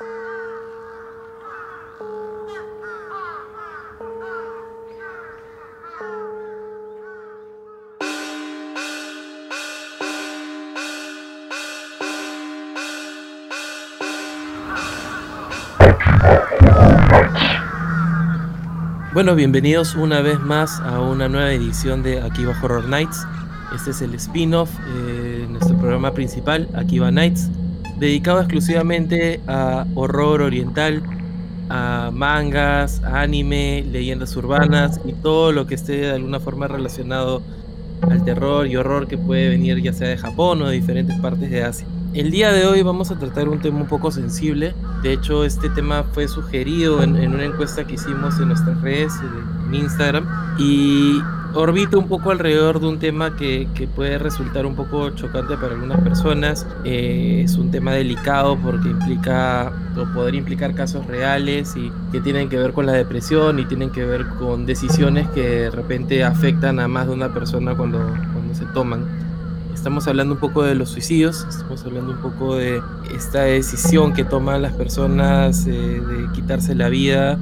Bueno, bienvenidos una vez más a una nueva edición de Akiba Horror Nights. Este es el spin-off, eh, nuestro programa principal, Akiba Nights, dedicado exclusivamente a horror oriental, a mangas, anime, leyendas urbanas y todo lo que esté de alguna forma relacionado al terror y horror que puede venir ya sea de Japón o de diferentes partes de Asia. El día de hoy vamos a tratar un tema un poco sensible. De hecho, este tema fue sugerido en, una encuesta que hicimos en nuestras redes, en Instagram, y orbita un poco alrededor de un tema que, puede resultar un poco chocante para algunas personas. Eh, es un tema delicado porque implica o podría implicar casos reales y que tienen que ver con la depresión y tienen que ver con decisiones que de repente afectan a más de una persona cuando, cuando se toman. Estamos hablando un poco de los suicidios, estamos hablando un poco de esta decisión que toman las personas eh, de quitarse la vida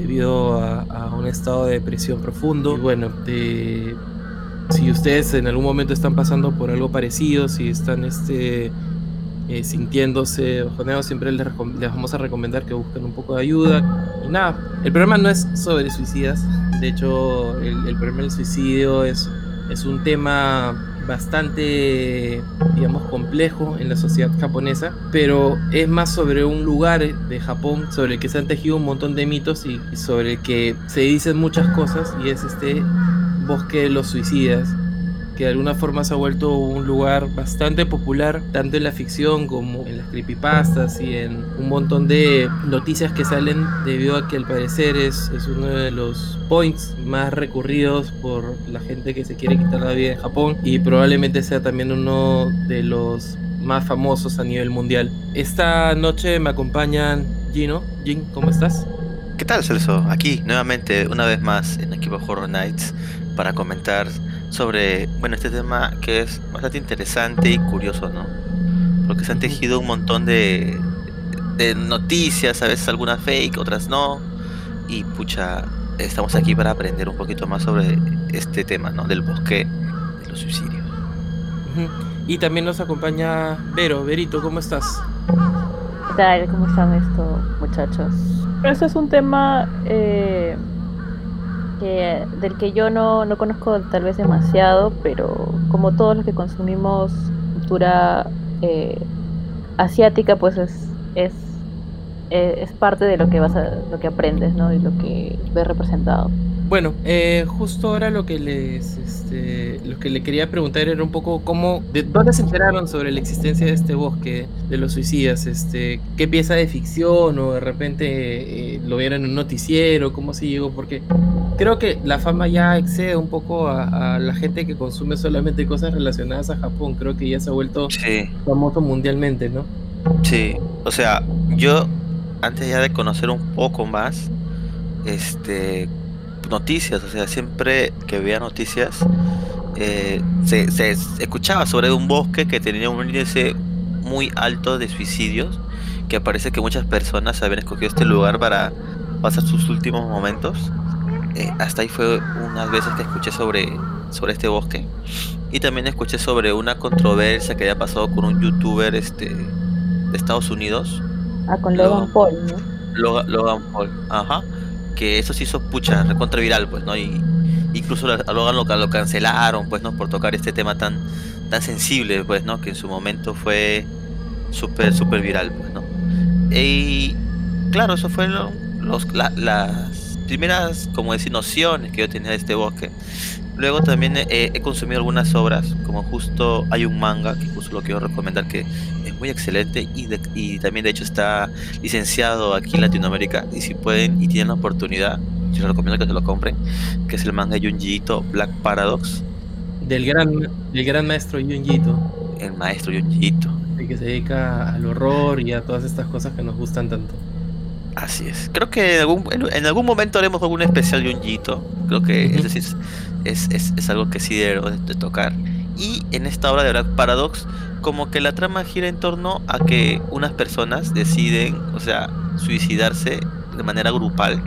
debido a, un estado de depresión profundo. Y bueno, si ustedes en algún momento están pasando por algo parecido, si están este, eh, sintiéndose bajoneados, siempre les, les, vamos a recomendar que busquen un poco de ayuda. Nada, el problema no es sobre suicidas, de hecho el, el problema del suicidio es, es un tema bastante, digamos, complejo en la sociedad japonesa, pero es más sobre un lugar de Japón sobre el que se han tejido un montón de mitos y sobre el que se dicen muchas cosas y es este bosque de los suicidas que de alguna forma se ha vuelto un lugar bastante popular, tanto en la ficción como en las creepypastas y en un montón de noticias que salen debido a que al parecer es, es uno de los points más recurridos por la gente que se quiere quitar la vida en Japón y probablemente sea también uno de los más famosos a nivel mundial. Esta noche me acompañan Gino. Jin, ¿cómo estás? ¿Qué tal, Celso? Aquí, nuevamente, una vez más en Equipo Horror Nights para comentar sobre, bueno, este tema que es bastante interesante y curioso, ¿no? Porque se han tejido un montón de, de noticias, a veces algunas fake, otras no. Y pucha, estamos aquí para aprender un poquito más sobre este tema, ¿no? Del bosque de los suicidios. Y también nos acompaña Vero. Verito, ¿cómo estás? ¿Qué tal? ¿Cómo están estos muchachos? Este es un tema eh, del que yo no, no conozco tal vez demasiado, pero como todos los que consumimos cultura eh, asiática, pues es, es, eh, es, parte de lo que vas a, lo que aprendes, ¿no? Y lo que ves representado. Bueno, eh, justo ahora lo que les este, lo que le quería preguntar era un poco cómo, de dónde se enteraron sobre la existencia de este bosque de los suicidas, este, qué pieza de ficción o de repente eh, lo vieron en un noticiero, cómo se llegó, porque creo que la fama ya excede un poco a, la gente que consume solamente cosas relacionadas a Japón, creo que ya se ha vuelto famoso mundialmente, ¿no? Sí, o sea, yo antes ya de conocer un poco más, este noticias, o sea, siempre que veía noticias eh, se, se, escuchaba sobre un bosque que tenía un índice muy alto de suicidios, que parece que muchas personas habían escogido este lugar para pasar sus últimos momentos. Eh, hasta ahí fue unas veces que escuché sobre, sobre este bosque. Y también escuché sobre una controversia que había pasado con un youtuber este, de Estados Unidos. Ah, con Logan Paul, ¿no? Logan Paul, ajá que eso se hizo pucha, recontra viral, pues, ¿no? Y incluso a Logan lo, lo cancelaron, pues, ¿no? Por tocar este tema tan, tan sensible, pues, ¿no? Que en su momento fue súper, súper viral, pues, ¿no? Y claro, eso fue los, las primeras, como decir, nociones que yo tenía de este bosque. Luego también he, consumido algunas obras, como justo hay un manga que justo lo quiero recomendar que muy excelente y, y también de hecho está licenciado aquí en Latinoamérica y si pueden y tienen la oportunidad, yo les recomiendo que se lo compren, que es el manga Junji Black Paradox. Del gran, del gran maestro Junji El maestro Junji El que se dedica al horror y a todas estas cosas que nos gustan tanto. Así es. Creo que en algún, en algún momento haremos algún especial Junji Creo que es decir es, es, algo que sí debo de, tocar. Y en esta obra de Black Paradox como que la trama gira en torno a que unas personas deciden, o sea, suicidarse de manera grupal.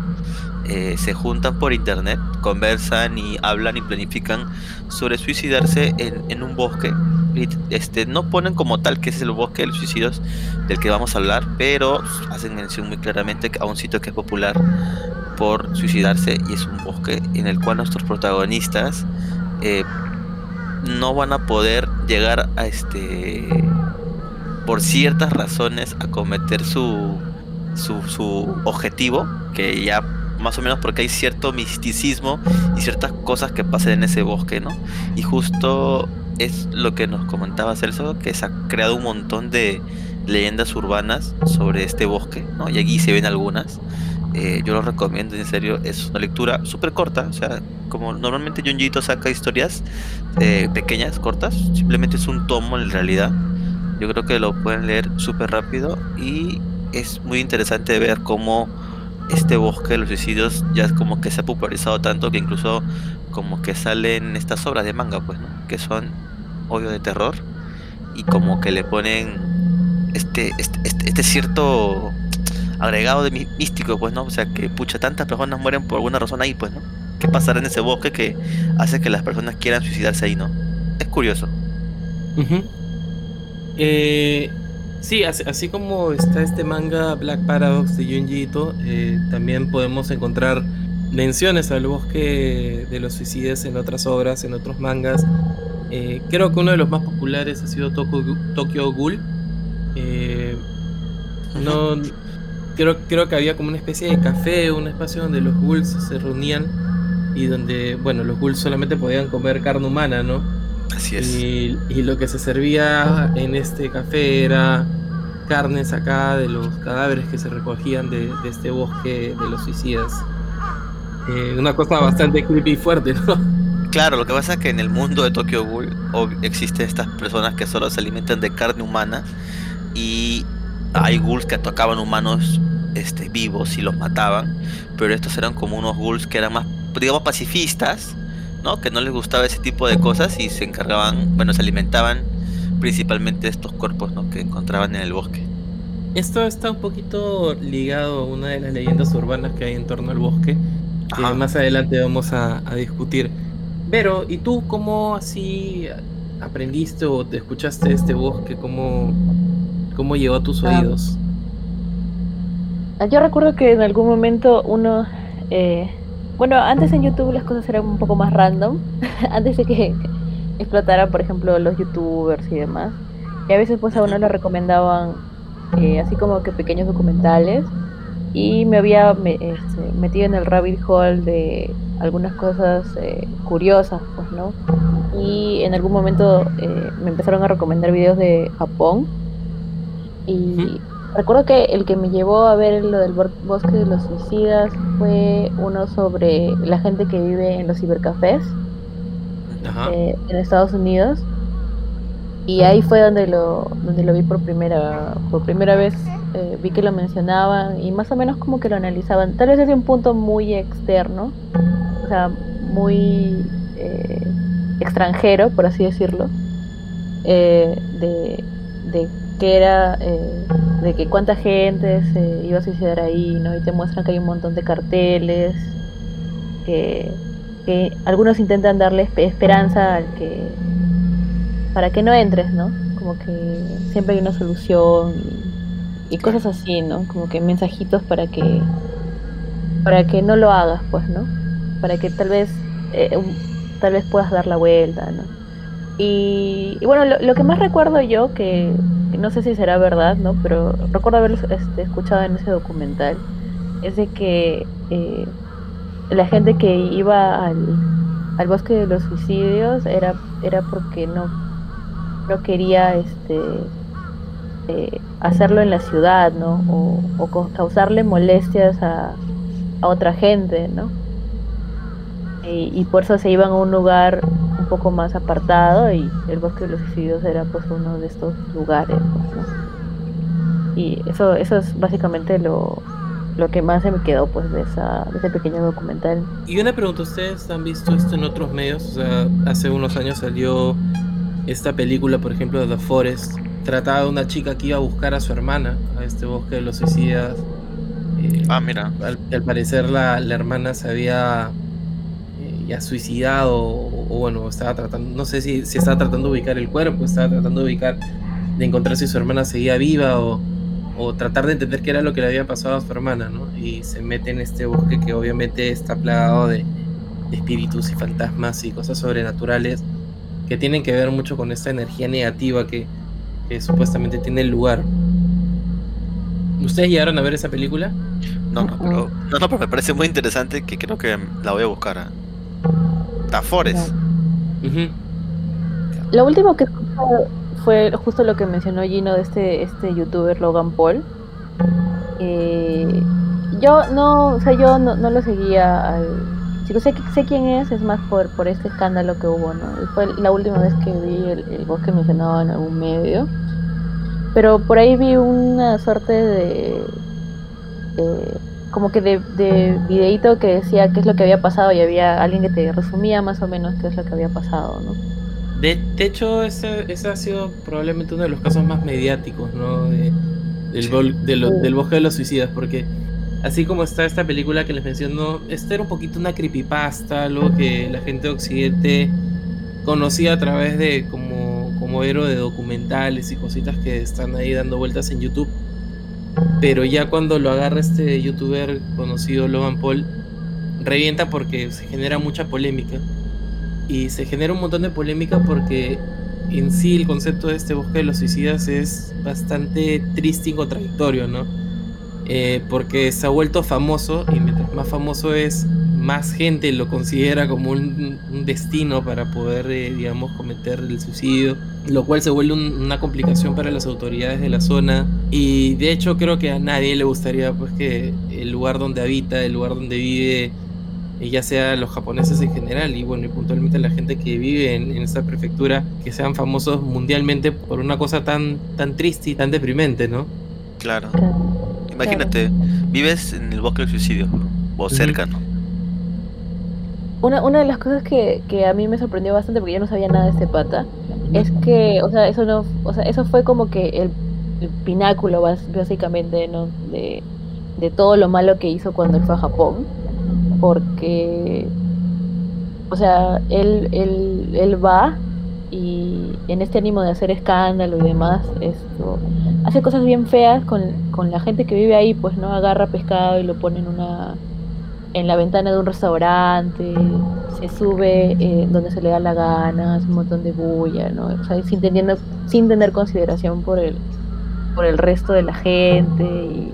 Eh, se juntan por internet, conversan y hablan y planifican sobre suicidarse en, un bosque. este, no ponen como tal que es el bosque de los suicidios del que vamos a hablar, pero hacen mención muy claramente a un sitio que es popular por suicidarse y es un bosque en el cual nuestros protagonistas eh, no van a poder llegar a este por ciertas razones a cometer su, su, objetivo que ya más o menos porque hay cierto misticismo y ciertas cosas que pasan en ese bosque, ¿no? Y justo es lo que nos comentaba Celso, que se ha creado un montón de leyendas urbanas sobre este bosque, ¿no? Y aquí se ven algunas. Eh, yo lo recomiendo, en serio, es una lectura súper corta, o sea, como normalmente Junjito saca historias eh, pequeñas, cortas, simplemente es un tomo en realidad. Yo creo que lo pueden leer súper rápido y es muy interesante ver cómo este bosque de los suicidios ya es como que se ha popularizado tanto que incluso como que salen estas obras de manga, pues, ¿no? Que son obvio de terror y como que le ponen este, este, este, este cierto agregado de místico, pues, ¿no? O sea, que pucha, tantas personas mueren por alguna razón ahí, pues, ¿no? ¿Qué pasará en ese bosque que hace que las personas quieran suicidarse ahí, ¿no? Es curioso. eh, sí, así, como está este manga Black Paradox de Junji Ito, eh, también podemos encontrar menciones al bosque de los suicidios en otras obras, en otros mangas. Eh, creo que uno de los más populares ha sido Tokyo, Ghoul. Eh, no, creo, creo que había como una especie de café, un espacio donde los ghouls se reunían y donde, bueno, los ghouls solamente podían comer carne humana, ¿no? Así es. Y, lo que se servía en este café era carne sacada de los cadáveres que se recogían de, este bosque de los suicidas. Eh, una cosa bastante creepy y fuerte, ¿no? Claro, lo que pasa es que en el mundo de Tokyo Ghoul existen estas personas que solo se alimentan de carne humana y hay ghouls que tocaban humanos este, vivos y los mataban, pero estos eran como unos ghouls que eran más, digamos, pacifistas, ¿no? Que no les gustaba ese tipo de cosas y se encargaban, bueno, se alimentaban principalmente de estos cuerpos, ¿no? Que encontraban en el bosque. Esto está un poquito ligado a una de las leyendas urbanas que hay en torno al bosque, que más adelante vamos a, a discutir. Pero, ¿y tú cómo así aprendiste o te escuchaste este bosque? ¿Cómo, ¿Cómo llegó a tus ah. oídos? Ah, yo recuerdo que en algún momento uno... Eh, bueno, antes en YouTube las cosas eran un poco más random. antes de que explotaran, por ejemplo, los youtubers y demás. Y a veces pues a uno le recomendaban eh, así como que pequeños documentales. Y me había este, metido en el rabbit hole de algunas cosas eh, curiosas, pues, ¿no? Y en algún momento me empezaron a recomendar videos de Japón y recuerdo que el que me llevó a ver lo del bosque de los suicidas fue uno sobre la gente que vive en los cibercafés eh, en Estados Unidos. Y ahí fue donde lo, donde lo vi por primera, por primera vez. Eh, vi que lo mencionaban y más o menos como que lo analizaban. Tal vez desde un punto muy externo, o sea, muy eh, extranjero, por así decirlo, de, de que era eh, de que cuánta gente se iba a suicidar ahí, ¿no? Y te muestran que hay un montón de carteles, que, algunos intentan darle esperanza al que para que no entres, ¿no? Como que siempre hay una solución y, cosas así, ¿no? Como que mensajitos para que para que no lo hagas, pues, ¿no? Para que tal vez eh, tal vez puedas dar la vuelta, ¿no? Y, bueno, lo, que más recuerdo yo, que, no sé si será verdad, ¿no? Pero recuerdo haberlo este, escuchado en ese documental, es de que eh, la gente que iba al, al, bosque de los suicidios era, era porque no, no quería este, eh, hacerlo en la ciudad, ¿no? O, causarle molestias a, a otra gente, ¿no? y, por eso se iban a un lugar poco más apartado y el bosque de los suicidios era pues uno de estos lugares pues, y eso eso es básicamente lo, lo que más se me quedó pues de, esa, de ese pequeño documental y una pregunta ustedes han visto esto en otros medios o sea hace unos años salió esta película, por ejemplo, The Forest, trataba de una chica que iba a buscar a su hermana a este bosque de los suicidas. Eh, ah, mira. Al, parecer la, hermana se había eh, ya suicidado o, bueno, estaba tratando, no sé si, si estaba tratando de ubicar el cuerpo, estaba tratando de ubicar, de encontrar si su hermana seguía viva o, o tratar de entender qué era lo que le había pasado a su hermana, ¿no? Y se mete en este bosque que obviamente está plagado de, espíritus y fantasmas y cosas sobrenaturales que tienen que ver mucho con esta energía negativa que, supuestamente tiene el lugar. ¿Ustedes llegaron a ver esa película? No, no, pero, no, no, pero me parece muy interesante que creo que la voy a buscar. A Tafores. Lo último que fue justo lo que mencionó Gino de este, este youtuber Logan Paul. Eh, yo no, o sea, yo no, lo seguía al chico, sé, sé quién es, es más por, por este escándalo que hubo, ¿no? Fue la última vez que vi el, el bosque mencionado en algún medio. Pero por ahí vi una suerte de, como que de, de videito que decía qué es lo que había pasado y había alguien que te resumía más o menos qué es lo que había pasado, ¿no? De, hecho, ese, ha sido probablemente uno de los casos más mediáticos, ¿no? del, del bosque de los suicidas, porque así como está esta película que les menciono, esta era un poquito una creepypasta, algo que la gente de Occidente conocía a través de como, como héroe de documentales y cositas que están ahí dando vueltas en YouTube. Pero ya cuando lo agarra este youtuber conocido Logan Paul, revienta porque se genera mucha polémica y se genera un montón de polémica porque en sí el concepto de este bosque de los suicidas es bastante triste y contradictorio, ¿no? Eh, porque se ha vuelto famoso y mientras más famoso es, más gente lo considera como un, destino para poder, eh, digamos, cometer el suicidio, lo cual se vuelve una complicación para las autoridades de la zona y de hecho creo que a nadie le gustaría pues que el lugar donde habita, el lugar donde vive, ya sea los japoneses en general y bueno, y puntualmente la gente que vive en, esta prefectura, que sean famosos mundialmente por una cosa tan, tan triste y tan deprimente, ¿no? Claro. Imagínate, vives en el bosque del suicidio, o cerca, ¿no? Una, una de las cosas que, que a mí me sorprendió bastante, porque yo no sabía nada de este pata, es que, o sea, eso no, o sea, eso fue como que el, pináculo básicamente, ¿no? De, de todo lo malo que hizo cuando él fue a Japón porque, o sea, él, él, él va y en este ánimo de hacer escándalo y demás, esto, hace cosas bien feas con, con, la gente que vive ahí, pues no agarra pescado y lo pone en una en la ventana de un restaurante, se sube eh, donde se le da la gana, hace un montón de bulla, ¿no? O sea, sin, teniendo, sin tener consideración por el, por el resto de la gente y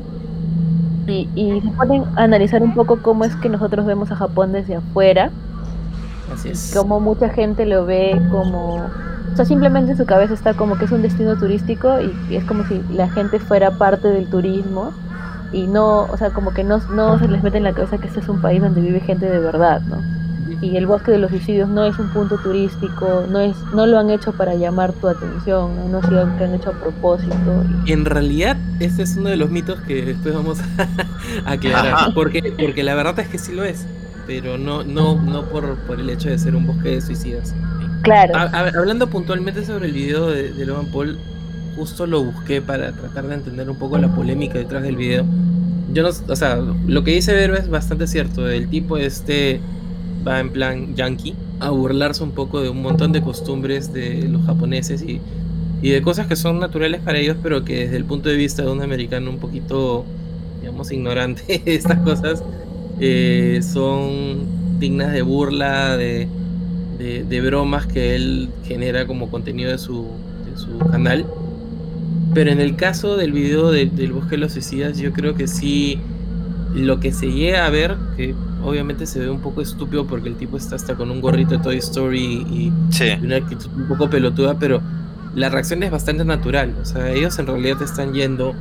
y, se ponen a analizar un poco cómo es que nosotros vemos a Japón desde afuera. Así es. Cómo mucha gente lo ve como... O sea, simplemente en su cabeza está como que es un destino turístico y, es como si la gente fuera parte del turismo y no, o sea, como que no, no se les mete en la cabeza que este es un país donde vive gente de verdad, ¿no? y el bosque de los suicidios no es un punto turístico, no es, no lo han hecho para llamar tu atención, no, no es lo que han hecho a propósito. En realidad, ese es uno de los mitos que después vamos a aclarar, porque, porque la verdad es que sí lo es, pero no, no, no por, por el hecho de ser un bosque de suicidas. Claro. hablando puntualmente sobre el video de, de Logan Paul, justo lo busqué para tratar de entender un poco la polémica detrás del video. Yo no, o sea, lo que dice Vero es bastante cierto. El tipo este va en plan yankee a burlarse un poco de un montón de costumbres de los japoneses y, y de cosas que son naturales para ellos, pero que desde el punto de vista de un americano un poquito, digamos, ignorante de estas cosas, eh, son dignas de burla, de, de, bromas que él genera como contenido de su, de su canal. Pero en el caso del video del Bosque de los Suicidas, yo creo que sí, lo que se llega a ver, que obviamente se ve un poco estúpido porque el tipo está hasta con un gorrito de Toy Story y, una actitud un poco pelotuda, pero la reacción es bastante natural. O sea, ellos en realidad están yendo.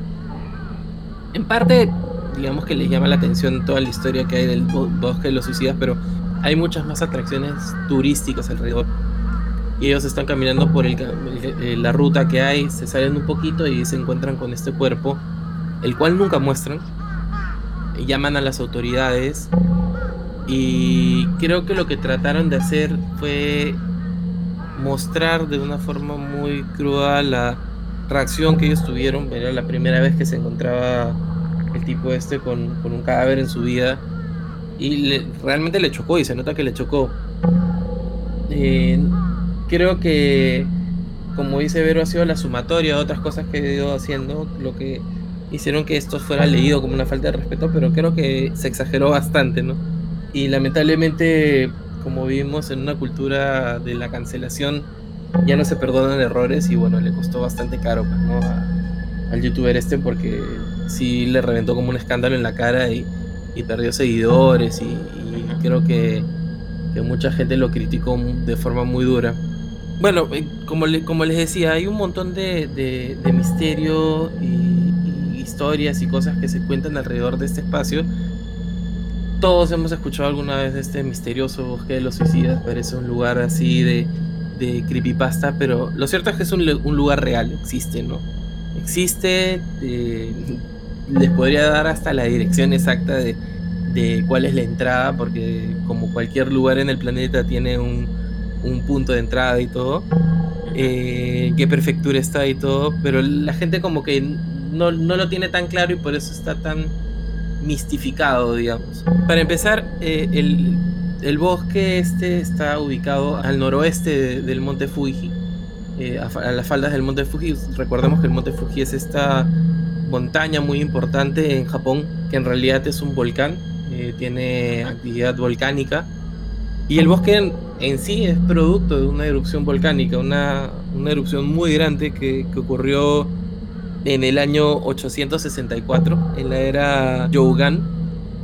En parte, digamos que les llama la atención toda la historia que hay del bosque de los suicidas, pero hay muchas más atracciones turísticas alrededor. Y ellos están caminando por el, la ruta que hay, se salen un poquito y se encuentran con este cuerpo, el cual nunca muestran. Llaman a las autoridades y creo que lo que trataron de hacer fue mostrar de una forma muy cruda la reacción que ellos tuvieron. Era la primera vez que se encontraba el tipo este con, un cadáver en su vida. Y realmente le chocó y se nota que le chocó. Eh, creo que, como dice Vero, ha sido la sumatoria de otras cosas que he ido haciendo lo que hicieron que esto fuera leído como una falta de respeto, pero creo que se exageró bastante, ¿no? Y lamentablemente, como vivimos en una cultura de la cancelación, ya no se perdonan errores y bueno, le costó bastante caro pues, ¿no? al youtuber este porque sí le reventó como un escándalo en la cara y, perdió seguidores y, creo que, mucha gente lo criticó de forma muy dura. Bueno, eh, como, como les decía, hay un montón de, de, misterio y, historias y cosas que se cuentan alrededor de este espacio. Todos hemos escuchado alguna vez de este misterioso bosque de los suicidas, parece un lugar así de, de creepypasta, pero lo cierto es que es un, un lugar real, existe, ¿no? Existe, eh, les podría dar hasta la dirección exacta de, cuál es la entrada, porque como cualquier lugar en el planeta tiene un, punto de entrada y todo, eh, qué prefectura está y todo, pero la gente como que no, lo tiene tan claro y por eso está tan mistificado, digamos. Para empezar, eh, el, bosque este está ubicado al noroeste del monte Fuji, eh, a, las faldas del monte Fuji. Recordemos que el monte Fuji es esta montaña muy importante en Japón, que en realidad es un volcán, tiene actividad volcánica. Y el bosque en, sí es producto de una erupción volcánica, una, una erupción muy grande que, que, ocurrió en el año 864, en la era Yougan,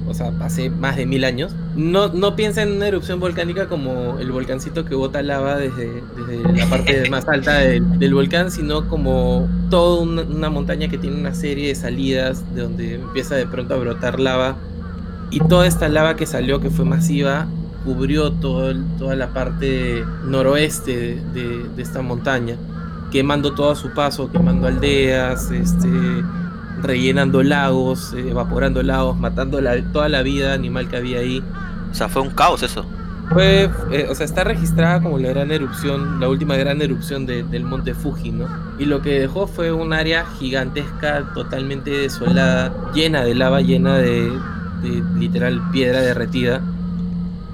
o sea, hace más de mil años. No, no piensa en una erupción volcánica como el volcancito que bota lava desde, desde la parte más alta del, del, volcán, sino como toda una, montaña que tiene una serie de salidas de donde empieza de pronto a brotar lava. Y toda esta lava que salió, que fue masiva, cubrió todo, toda la parte noroeste de, de esta montaña, quemando todo a su paso, quemando aldeas, este rellenando lagos, evaporando lagos, matando toda la vida animal que había ahí. O sea, fue un caos eso. Fue, eh, o sea, está registrada como la gran erupción, la última gran erupción del monte Fuji, ¿no? Y lo que dejó fue un área gigantesca, totalmente desolada, llena de lava, llena de, de literal piedra derretida.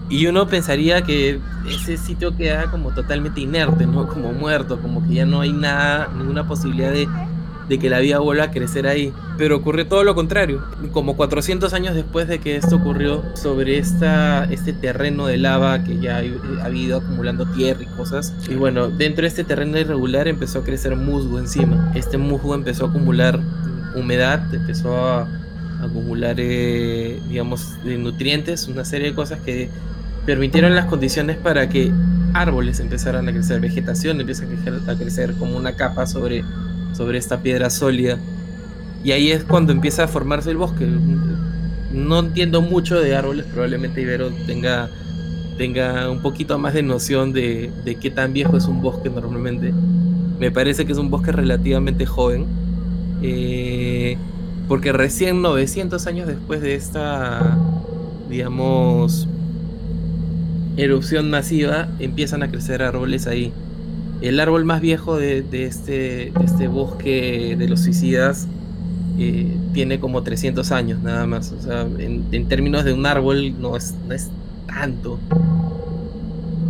Y uno pensaría que ese sitio queda como totalmente inerte, ¿no? Como muerto, como que ya no hay nada, ninguna posibilidad de de que la vida vuelva a crecer ahí. Pero ocurrió todo lo contrario. Como 400 años después de que esto ocurrió, sobre esta, este terreno de lava que ya ha ido acumulando tierra y cosas. Y bueno, dentro de este terreno irregular empezó a crecer musgo encima. Este musgo empezó a acumular humedad, empezó a acumular, eh, digamos, nutrientes, una serie de cosas que permitieron las condiciones para que árboles empezaran a crecer, vegetación empieza a crecer como una capa sobre sobre esta piedra sólida. Y ahí es cuando empieza a formarse el bosque. No entiendo mucho de árboles, probablemente Ibero tenga, tenga un poquito más de noción de, de qué tan viejo es un bosque normalmente. Me parece que es un bosque relativamente joven. Eh, porque recién 900 años después de esta, digamos, erupción masiva, empiezan a crecer árboles ahí. El árbol más viejo de, este, este, bosque de los suicidas eh, tiene como 300 años nada más. O sea, en, términos de un árbol no es, es tanto.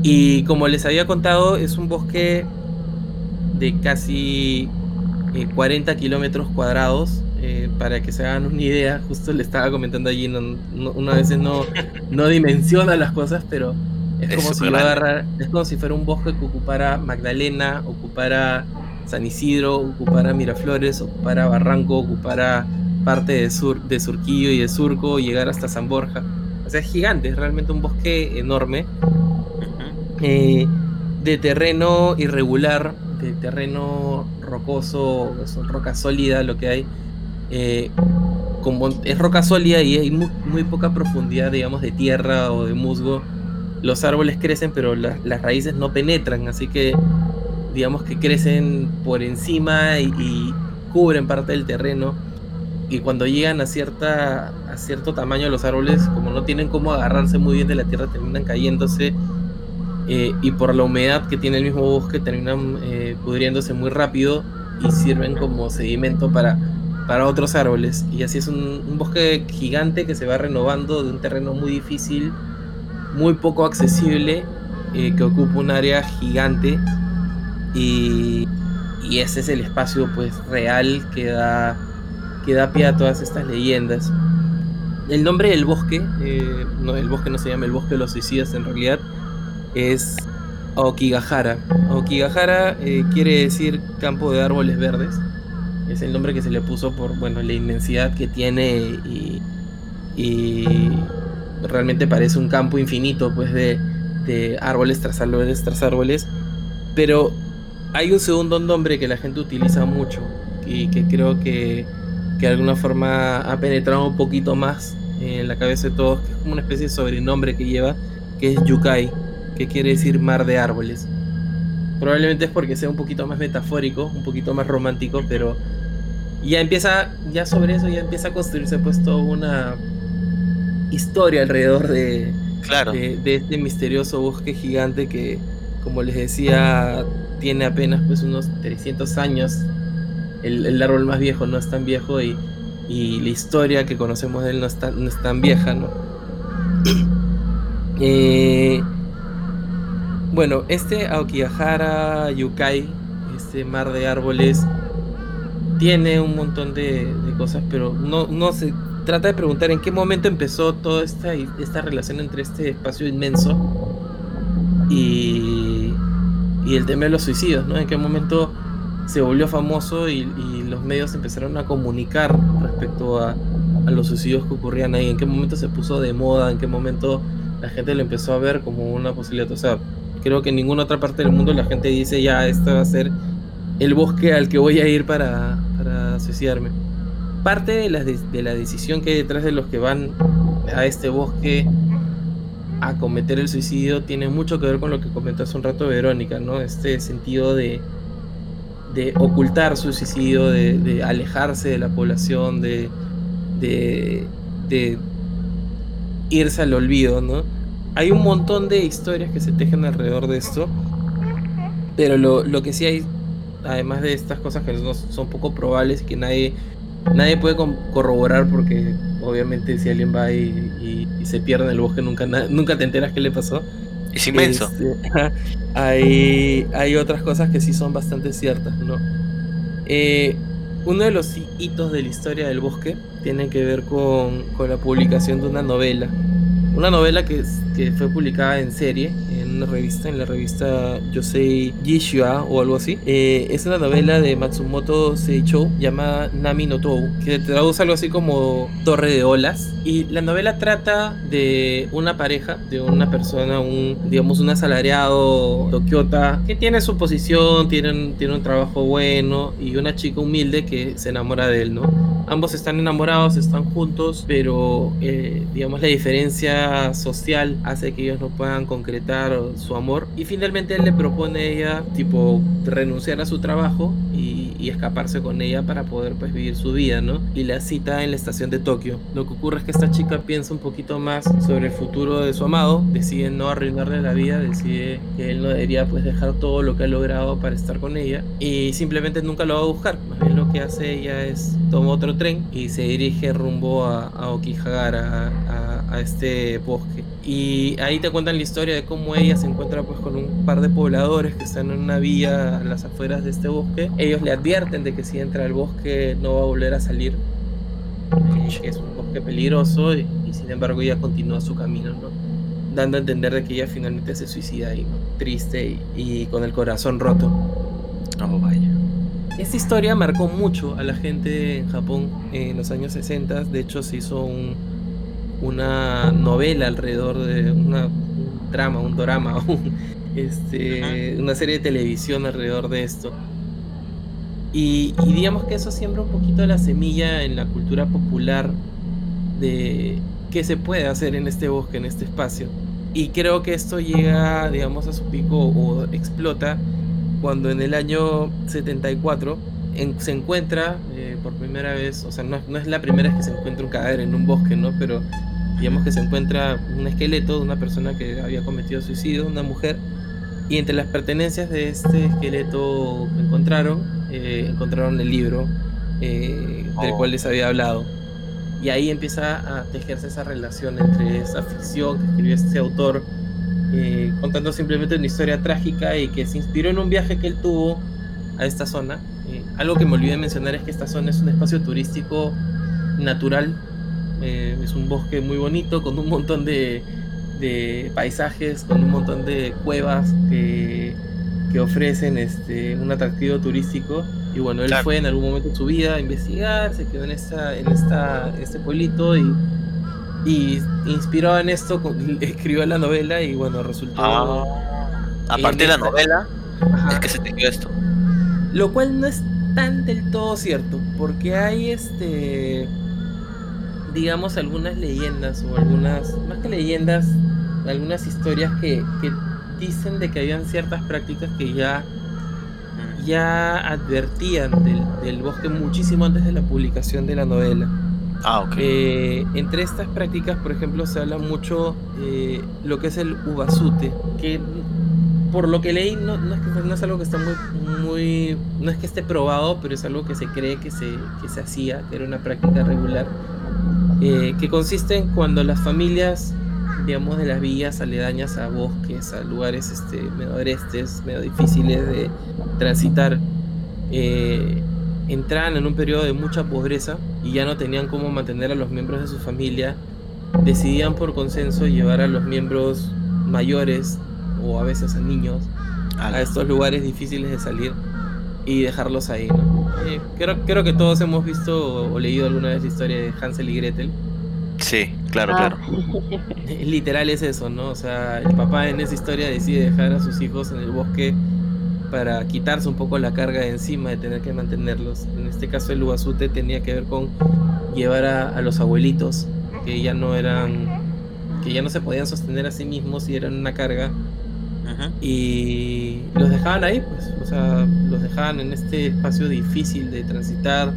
Y como les había contado, es un bosque de casi 40 eh, kilómetros cuadrados. Eh, para que se hagan una idea, justo le estaba comentando allí, no, una vez no, no dimensiona las cosas, pero es, como si es como si fuera un bosque que ocupara Magdalena, ocupara San Isidro, ocupara Miraflores, ocupara Barranco, ocupara parte de, sur, de Surquillo y de Surco, llegar hasta San Borja. O sea, es gigante, es realmente un bosque enorme. Eh, de terreno irregular, de terreno rocoso, son roca sólida lo que hay. Eh, como es roca sólida y hay muy, poca profundidad, digamos, de tierra o de musgo los árboles crecen, pero las raíces no penetran, así que digamos que crecen por encima y, cubren parte del terreno. Y cuando llegan a, cierta, a cierto tamaño los árboles, como no tienen cómo agarrarse muy bien de la tierra, terminan cayéndose eh, y por la humedad que tiene el mismo bosque terminan eh, pudriéndose muy rápido y sirven como sedimento para, para otros árboles. Y así es un, bosque gigante que se va renovando de un terreno muy difícil, muy poco accesible, eh, que ocupa un área gigante y, y, ese es el espacio pues real que da, que da pie a todas estas leyendas. El nombre del bosque, no, el bosque no se llama el bosque de los suicidas en realidad, es Okigahara. Okigahara eh, quiere decir campo de árboles verdes. Es el nombre que se le puso por bueno, la inmensidad que tiene y, realmente parece un campo infinito pues de, árboles tras árboles tras árboles. Pero hay un segundo nombre que la gente utiliza mucho y que creo que, que de alguna forma ha penetrado un poquito más en la cabeza de todos, que es como una especie de sobrenombre que lleva, que es Yukai que quiere decir mar de árboles. Probablemente es porque sea un poquito más metafórico, un poquito más romántico, pero ya empieza, ya sobre eso ya empieza a construirse pues toda una historia alrededor de, claro. de, este misterioso bosque gigante que, como les decía, tiene apenas pues unos 300 años. El, el árbol más viejo no es tan viejo y, y, la historia que conocemos de él no es tan, no es tan vieja, ¿no? eh, bueno, este Aokigahara Yukai, este mar de árboles, tiene un montón de, cosas, pero no, no se trata de preguntar en qué momento empezó toda esta, esta relación entre este espacio inmenso y, el tema de los suicidios, ¿no? En qué momento se volvió famoso y, los medios empezaron a comunicar respecto a, los suicidios que ocurrían ahí, en qué momento se puso de moda, en qué momento la gente lo empezó a ver como una posibilidad. O sea, Creo que en ninguna otra parte del mundo la gente dice, ya, este va a ser el bosque al que voy a ir para suicidarme. Parte de la, de la decisión que hay detrás de los que van a este bosque a cometer el suicidio tiene mucho que ver con lo que comentó hace un rato Verónica, ¿no? Este sentido de, de ocultar su suicidio, de, alejarse de la población, de, de, de irse al olvido, ¿no? hay un montón de historias que se tejen alrededor de esto. Pero lo, que sí hay, además de estas cosas que son poco probables que nadie, nadie puede corroborar porque obviamente si alguien va y, se pierde en el bosque nunca, nunca te enteras qué le pasó. Es inmenso. Este, hay, hay otras cosas que sí son bastante ciertas, ¿no? Eh, uno de los hitos de la historia del bosque tiene que ver con, con la publicación de una novela una novela que, que fue publicada en serie en una revista, en la revista Yosei Jishua o algo así. Eh, es una novela de Matsumoto Seicho llamada Nami no Tou, que traduce algo así como Torre de Olas. Y la novela trata de una pareja, de una persona, un, digamos, un asalariado tokiota, que tiene su posición, tiene un, tiene un trabajo bueno, y una chica humilde que se enamora de él, ¿no? Ambos están enamorados, están juntos, pero, eh, digamos, la diferencia social hace que ellos no puedan concretar su amor y finalmente él le propone a ella tipo renunciar a su trabajo y, escaparse con ella para poder pues vivir su vida, ¿no? Y la cita en la estación de Tokio. Lo que ocurre es que esta chica piensa un poquito más sobre el futuro de su amado, decide no arruinarle la vida, decide que él no debería pues dejar todo lo que ha logrado para estar con ella y simplemente nunca lo va a buscar. Más bien lo que hace ella es toma otro tren y se dirige rumbo a, a Okihagara, a, a este bosque. Y ahí te cuentan la historia de cómo ella se encuentra pues con un par de pobladores que están en una vía a las afueras de este bosque. Ellos le advierten de que si entra al bosque no va a volver a salir, eh, que es un bosque peligroso y, sin embargo ella continúa su camino, ¿no? Dando a entender de que ella finalmente se suicida ahí, triste y, con el corazón roto. Oh, vaya. Esta historia marcó mucho a la gente en Japón en los años 60. De hecho, se hizo un, una novela alrededor de una, un drama, un este, una serie de televisión alrededor de esto. Y, digamos que eso siembra un poquito la semilla en la cultura popular de qué se puede hacer en este bosque, en este espacio. Y creo que esto llega, digamos, a su pico o explota cuando en el año 74 se encuentra eh, por primera vez, o sea, no, no, es la primera vez que se encuentra un cadáver en un bosque, ¿no? Pero digamos que se encuentra un esqueleto de una persona que había cometido suicidio, una mujer, Y entre las pertenencias de este esqueleto que encontraron, eh, encontraron el libro eh, del cual oh. les había hablado. Y ahí empieza a tejerse esa relación entre esa ficción que escribió este autor, eh, contando simplemente una historia trágica y que se inspiró en un viaje que él tuvo a esta zona. algo que me olvidé mencionar es que esta zona es un espacio turístico natural, es un bosque muy bonito con un montón de, de paisajes, con un montón de cuevas que, que ofrecen este, un atractivo turístico. Y bueno, él fue en algún momento de su vida a investigar, se quedó en, esta, en, esta, este pueblito y, y inspirado en esto escribió la novela y bueno, resultó... Ah, a partir de la novela es que se tejió esto. Lo cual no es tan del todo cierto, porque hay este digamos algunas leyendas o algunas, más que leyendas, algunas historias que, que dicen de que habían ciertas prácticas que ya, ya advertían del, bosque muchísimo antes de la publicación de la novela. Ah, ok. Eh, entre estas prácticas, por ejemplo, se habla mucho eh, lo que es el ubasute, que por lo que leí no, no, es, que, no es algo que está muy, muy, no es que esté probado, pero es algo que se cree que se, que se hacía, que era una práctica regular, eh, que consiste en cuando las familias digamos, de las vías aledañas a bosques, a lugares este, medio agrestes, medio difíciles de transitar, eh, entraban en un periodo de mucha pobreza y ya no tenían cómo mantener a los miembros de su familia, decidían por consenso llevar a los miembros mayores o a veces a niños a estos lugares difíciles de salir y dejarlos ahí. Eh, creo, creo que todos hemos visto o leído alguna vez la historia de Hansel y Gretel. Sí, claro, ah. claro. Literal es eso, ¿no? O sea, el papá en esa historia decide dejar a sus hijos en el bosque para quitarse un poco la carga de encima de tener que mantenerlos. En este caso el Ubasute tenía que ver con llevar a, los abuelitos que ya no eran, que ya no se podían sostener a sí mismos y eran una carga. Y los dejaban ahí, pues, o sea, los dejaban en este espacio difícil de transitar,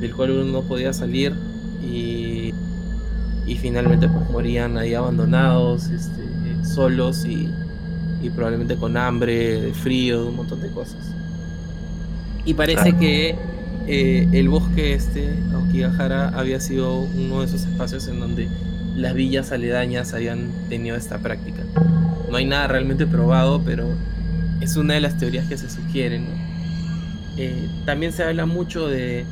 del cual uno no podía salir y y finalmente pues morían ahí abandonados, este, solos y, probablemente con hambre, de frío, de un montón de cosas. Y parece que eh, el bosque este, Aokigahara, había sido uno de esos espacios en donde las villas aledañas habían tenido esta práctica. No hay nada realmente probado, pero es una de las teorías que se sugieren. Eh, también se habla mucho de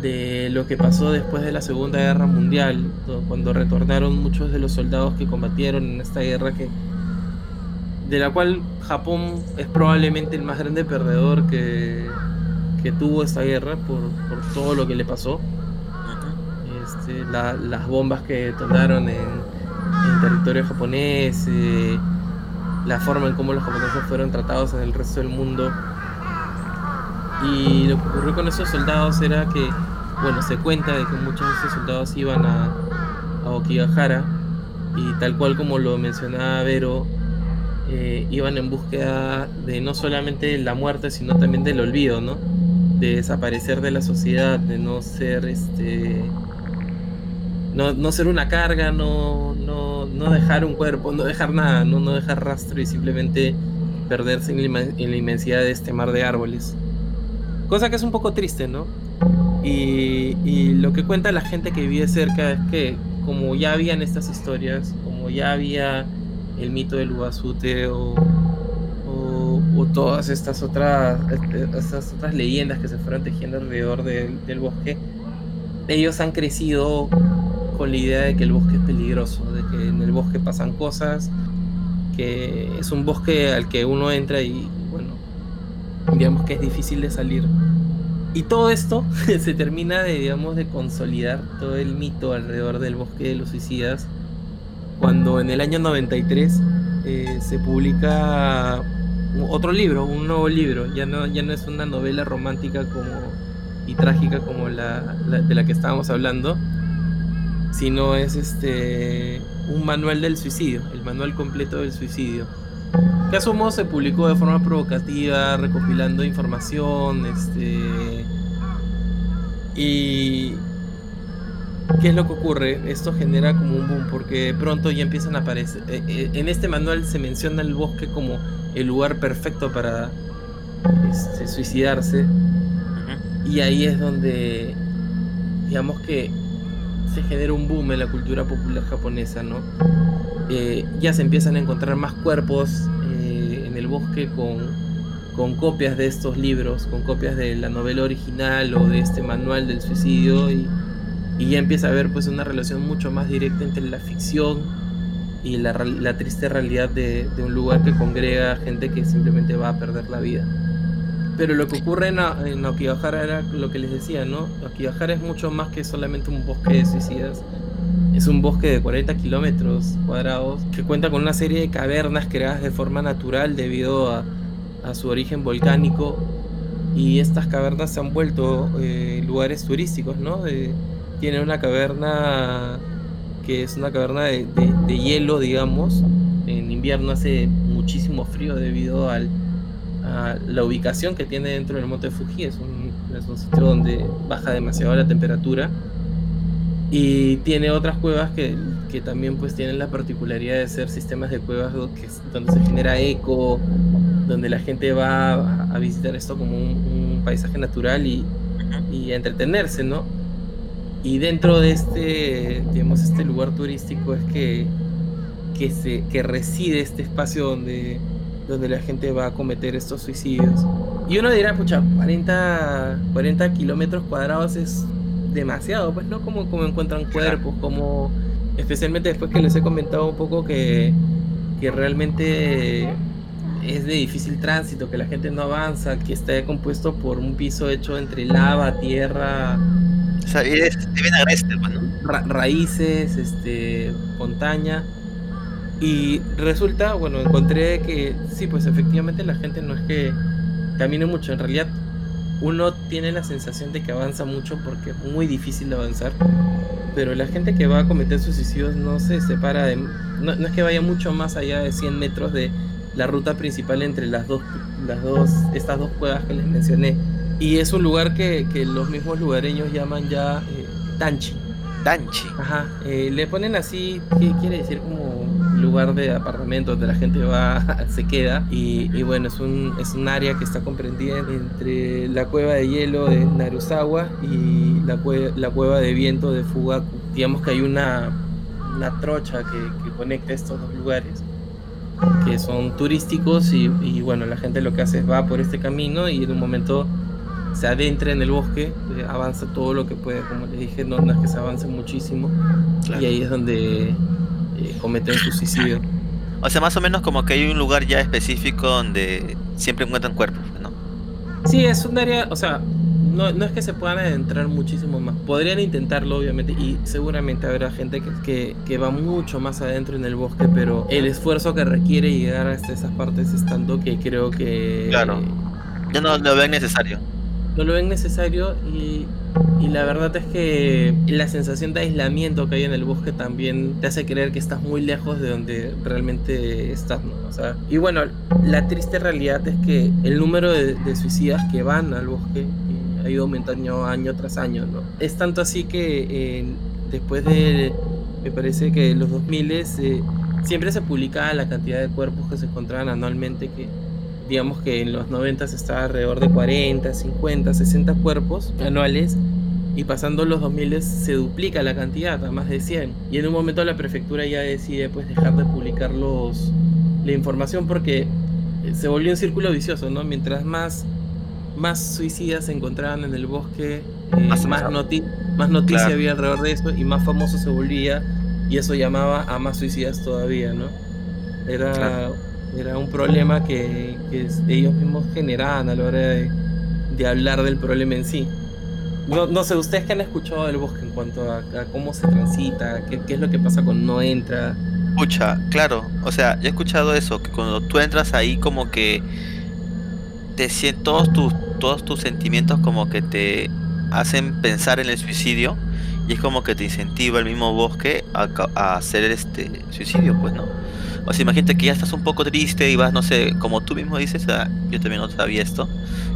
de lo que pasó después de la Segunda Guerra Mundial, cuando retornaron muchos de los soldados que combatieron en esta guerra que de la cual Japón es probablemente el más grande perdedor que, que tuvo esta guerra por, por, todo lo que le pasó. Este, las bombas que detonaron en, territorio japonés, eh, la forma en cómo los japoneses fueron tratados en el resto del mundo. Y lo que ocurrió con esos soldados era que bueno, se cuenta de que muchos de esos soldados iban a, a Okigahara y tal cual como lo mencionaba Vero, eh, iban en búsqueda de no solamente la muerte, sino también del olvido, ¿no? De desaparecer de la sociedad, de no ser este. No, ser una carga, no, no, no, dejar un cuerpo, no dejar nada, no, no dejar rastro y simplemente perderse en la, en la inmensidad de este mar de árboles. Cosa que es un poco triste, ¿no? Y, lo que cuenta la gente que vive cerca es que como ya habían estas historias, como ya había el mito del Ubasute o, o, todas estas otras, estas otras leyendas que se fueron tejiendo alrededor del bosque, ellos han crecido con la idea de que el bosque es peligroso, de que en el bosque pasan cosas, que es un bosque al que uno entra y bueno, digamos que es difícil de salir. Y todo esto se termina de, digamos, de consolidar todo el mito alrededor del bosque de los suicidas, cuando en el año 93 eh, se publica otro libro, un nuevo libro, ya no, ya no es una novela romántica como, y trágica como la, de la que estábamos hablando, sino es este un manual del suicidio, el manual completo del suicidio que asumo se publicó de forma provocativa, recopilando información, este. Y. ¿qué es lo que ocurre? Esto genera como un boom porque pronto ya empiezan a aparecer. Eh, eh, en este manual se menciona el bosque como el lugar perfecto para este, suicidarse. Y ahí es donde, digamos que se genera un boom en la cultura popular japonesa, ¿no? Eh, ya se empiezan a encontrar más cuerpos en el bosque con, con copias de estos libros, con copias de la novela original o de este manual del suicidio y ya empieza a haber pues una relación mucho más directa entre la ficción y la, la triste realidad de, de, un lugar que congrega gente que simplemente va a perder la vida. Pero lo que ocurre en, en era lo que les decía, ¿no? Okigahara es mucho más que solamente un bosque de suicidas. Es un bosque de 40 kilómetros cuadrados que cuenta con una serie de cavernas creadas de forma natural debido a, a su origen volcánico. Y estas cavernas se han vuelto eh, lugares turísticos, ¿no? De, tiene una caverna que es una caverna de, hielo, digamos. En invierno hace muchísimo frío debido al, a la ubicación que tiene dentro del monte Fuji. Es un, es un sitio donde baja demasiado la temperatura. Y tiene otras cuevas que, que, también pues tienen la particularidad de ser sistemas de cuevas donde, donde se genera eco, donde la gente va a, visitar esto como un, paisaje natural y, y a entretenerse, ¿no? Y dentro de este, digamos, este lugar turístico es que, que, se, que reside este espacio donde, donde la gente va a cometer estos suicidios. Y uno dirá, pucha, 40, 40 kilómetros cuadrados es demasiado, pues, ¿no? Como, como encuentran cuerpos, como... Especialmente después que les he comentado un poco que, que realmente es de difícil tránsito, que la gente no avanza, que está compuesto por un piso hecho entre lava, tierra, o sea, es, agreste, bueno. raíces, este, montaña. Y resulta, bueno, encontré que sí, pues efectivamente la gente no es que camine mucho. En realidad, uno tiene la sensación de que avanza mucho porque es muy difícil de avanzar. Pero la gente que va a cometer suicidios no se separa de. No, no es que vaya mucho más allá de 100 metros de la ruta principal entre las dos, las dos, estas dos cuevas que les mencioné y es un lugar que, que los mismos lugareños llaman ya eh, Tanchi. Tanchi. Ajá. Eh, le ponen así, ¿qué quiere decir? Como lugar de apartamentos donde la gente va, se queda. Y, y, bueno, es un, es un área que está comprendida entre la cueva de hielo de Narusawa y la, la cueva de viento de Fugaku. Digamos que hay una, una trocha que, que conecta estos dos lugares que son turísticos y, y, bueno, la gente lo que hace es va por este camino y en un momento se adentra en el bosque, eh, avanza todo lo que puede, como les dije, no, es que se avance muchísimo, y ahí es donde eh, cometen su suicidio. O sea, más o menos como que hay un lugar ya específico donde siempre encuentran cuerpos, ¿no? Sí, es un área, o sea, no, no es que se puedan adentrar muchísimo más. Podrían intentarlo, obviamente, y seguramente habrá gente que, que, que, va mucho más adentro en el bosque, pero el esfuerzo que requiere llegar hasta esas partes es tanto que creo que... Claro. Ya no lo ven necesario no lo ven necesario y, la verdad es que la sensación de aislamiento que hay en el bosque también te hace creer que estás muy lejos de donde realmente estás, ¿no? O sea, y bueno, la triste realidad es que el número de, suicidas que van al bosque eh, ha ido aumentando año tras año, ¿no? Es tanto así que eh, después de, me parece que los 2000 eh, siempre se publicaba la cantidad de cuerpos que se encontraban anualmente que digamos que en los 90 estaba alrededor de 40, 50, 60 cuerpos anuales y pasando los 2000 se duplica la cantidad a más de 100 y en un momento la prefectura ya decide pues dejar de publicar los, la información porque se volvió un círculo vicioso, ¿no? Mientras más, más suicidas se encontraban en el bosque, eh, más, más, noti más noticia había alrededor de esto y más famoso se volvía y eso llamaba a más suicidas todavía, ¿no? Era era un problema que, ellos mismos generaban a la hora de, hablar del problema en sí. No, sé, ¿ustedes qué han escuchado del bosque en cuanto a, cómo se transita? Qué, es lo que pasa cuando no entra? Escucha, claro, o sea, yo he escuchado eso, que cuando tú entras ahí como que te todos tus, todos tus sentimientos como que te hacen pensar en el suicidio y es como que te incentiva el mismo bosque a, a hacer este suicidio, pues, ¿no? O sea, imagínate que ya estás un poco triste y vas, no sé, como tú mismo dices, ah, yo también no sabía esto,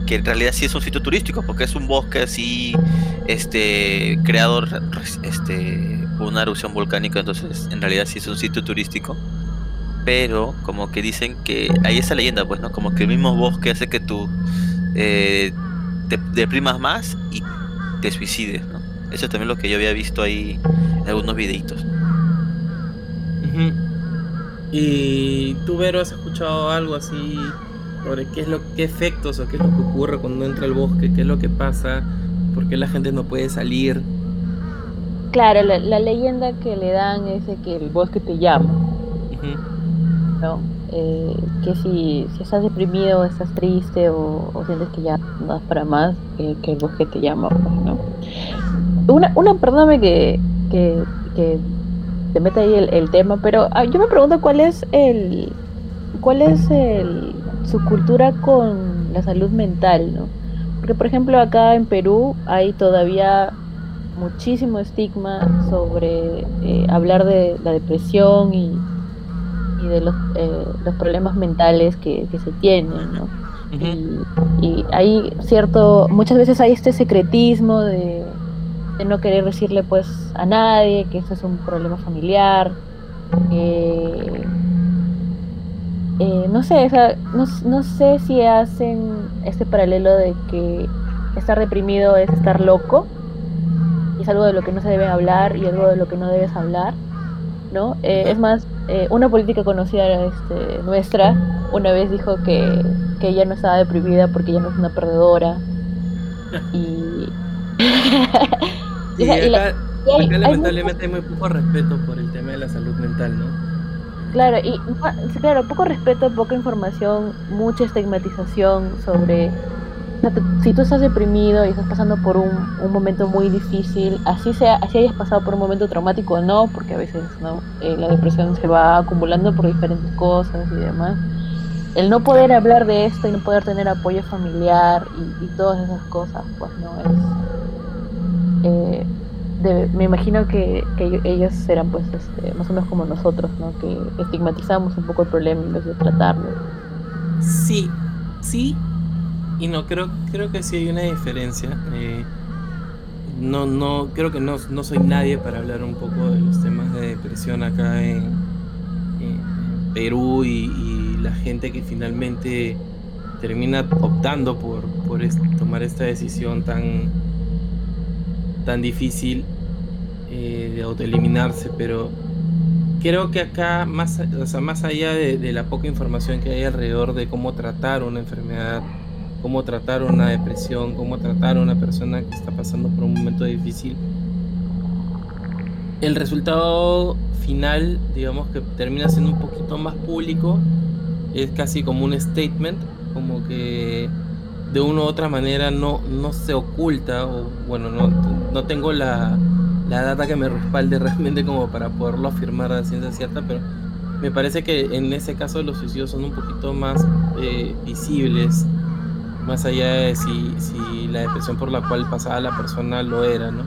que en realidad sí es un sitio turístico, porque es un bosque así, este, creado este, por una erupción volcánica, entonces en realidad sí es un sitio turístico. Pero como que dicen que hay esa leyenda, pues, ¿no? Como que el mismo bosque hace que tú eh, te deprimas más y te suicides, ¿no? Eso es también lo que yo había visto ahí en algunos videitos. ¿Y tú, Vero, has escuchado algo así sobre qué es lo qué efectos o qué es lo que ocurre cuando entra al bosque, qué es lo que pasa, por qué la gente no puede salir? Claro, la, leyenda que le dan es de que el bosque te llama. ¿no? Eh, que si, si, estás deprimido, estás triste o, sientes que ya no das para más, que el bosque te llama. Pues, ¿no? Una, una perdóname que, que, que te mete ahí el, tema, pero ah, yo me pregunto cuál es el cuál es el, su cultura con la salud mental, ¿no? Porque por ejemplo acá en Perú hay todavía muchísimo estigma sobre eh, hablar de la depresión y, y de los, eh, los problemas mentales que, que se tienen, ¿no? y, y, hay cierto, muchas veces hay este secretismo de de no querer decirle pues a nadie que eso es un problema familiar. Eh, eh, no sé, no, no, sé si hacen este paralelo de que estar reprimido es estar loco, y es algo de lo que no se debe hablar y algo de lo que no debes hablar, ¿no? Eh, es más, una política conocida este, nuestra una vez dijo que, que ella no estaba deprimida porque ella no es una perdedora. Y Y, acá, lamentablemente hay, muy poco respeto por el tema de la salud mental, ¿no? Claro, y claro, poco respeto, poca información, mucha estigmatización sobre si tú estás deprimido y estás pasando por un, un, momento muy difícil, así sea, así hayas pasado por un momento traumático o no, porque a veces no eh, la depresión se va acumulando por diferentes cosas y demás. El no poder hablar de esto y no poder tener apoyo familiar y, y todas esas cosas, pues no es eh, me imagino que, ellos serán pues este, más o menos como nosotros, ¿no? Que estigmatizamos un poco el problema en vez de tratarlo. Sí, sí y no, creo, creo que sí hay una diferencia. Eh, no, no, creo que no, no soy nadie para hablar un poco de los temas de depresión acá en, Perú y, la gente que finalmente termina optando por, por tomar esta decisión tan tan difícil eh, de autoeliminarse, pero creo que acá, más, o sea, más allá de, la poca información que hay alrededor de cómo tratar una enfermedad, cómo tratar una depresión, cómo tratar una persona que está pasando por un momento difícil, el resultado final, digamos que termina siendo un poquito más público, es casi como un statement, como que de una u otra manera no, no se oculta, o bueno, no, no tengo la, la data que me respalde realmente como para poderlo afirmar a ciencia cierta, pero me parece que en ese caso los suicidios son un poquito más eh, visibles, más allá de si, si la depresión por la cual pasaba la persona lo era, ¿no?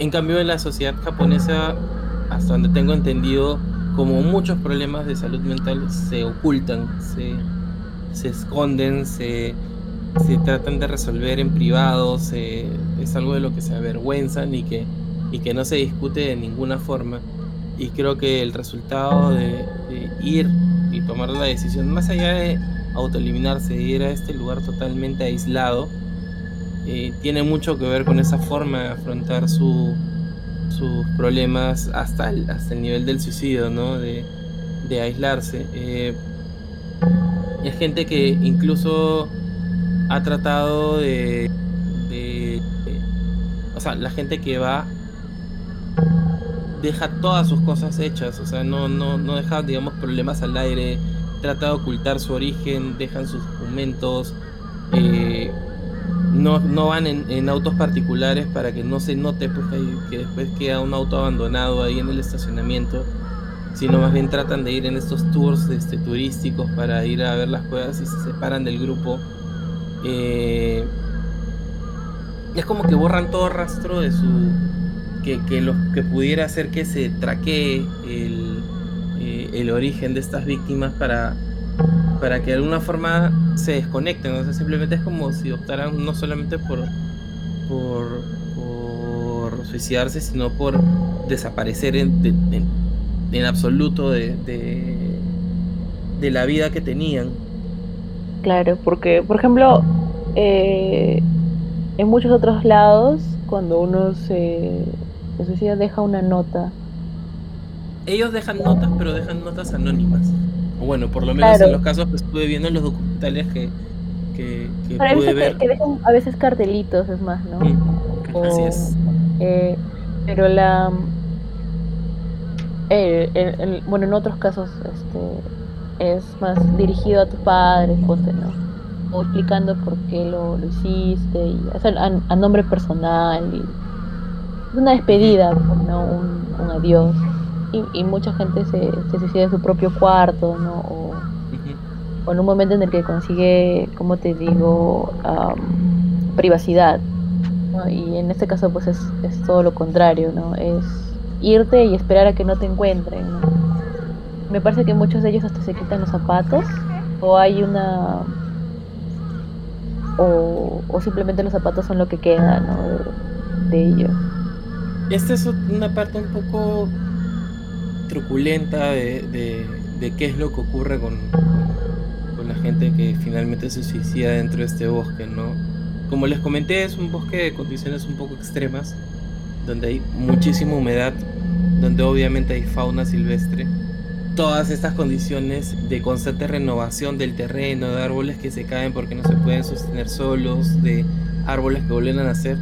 En cambio, en la sociedad japonesa, hasta donde tengo entendido, como muchos problemas de salud mental se ocultan, se, se esconden, se, se tratan de resolver en privado, es algo de lo que se avergüenzan y que, y que no se discute de ninguna forma. Y creo que el resultado de, ir y tomar la decisión, más allá de autoeliminarse, de ir a este lugar totalmente aislado, eh, tiene mucho que ver con esa forma de afrontar sus problemas hasta el, hasta el nivel del suicidio, ¿no? de, aislarse. Eh, es gente que incluso ha tratado de, o sea, la gente que va deja todas sus cosas hechas, o sea, no, no, no deja, digamos, problemas al aire, trata de ocultar su origen, dejan sus documentos, eh, no, no van en, autos particulares para que no se note pues, que, después queda un auto abandonado ahí en el estacionamiento, sino más bien tratan de ir en estos tours este, turísticos para ir a ver las cuevas y se separan del grupo eh, es como que borran todo rastro de su. que, que, lo, que pudiera hacer que se traquee el, eh, el origen de estas víctimas para, para que de alguna forma se desconecten. O sea, simplemente es como si optaran no solamente por, por, por suicidarse, sino por desaparecer en, en, absoluto de, de, la vida que tenían. Claro, porque, por ejemplo, eh, en muchos otros lados, cuando uno se, se suicida, deja una nota ellos dejan notas, pero dejan notas anónimas. O bueno, por lo menos en los casos que estuve viendo en los documentales que, que, que pude ver. Que, dejan a veces cartelitos, es más, ¿no? Mm, así es. Eh, pero la. Eh, bueno, en otros casos este, es más dirigido a tus padres, ponte, ¿no? O explicando por qué lo, lo hiciste, y, a, nombre personal. Y, es una despedida, ¿no? Un, un adiós y, mucha gente se, se, suicida en su propio cuarto, ¿no? O, en un momento en el que consigue, como te digo, privacidad. Y en este caso pues es, es, todo lo contrario, ¿no? Es irte y esperar a que no te encuentren. Me parece que muchos de ellos hasta se quitan los zapatos o hay una... O, o simplemente los zapatos son lo que queda, ¿no? De, de ellos. Esta es una parte un poco truculenta de, de, qué es lo que ocurre con, con, la gente que finalmente se suicida dentro de este bosque, ¿no? Como les comenté, es un bosque de condiciones un poco extremas, donde hay muchísima humedad, donde obviamente hay fauna silvestre. Todas estas condiciones de constante renovación del terreno, de árboles que se caen porque no se pueden sostener solos, de árboles que vuelven a nacer,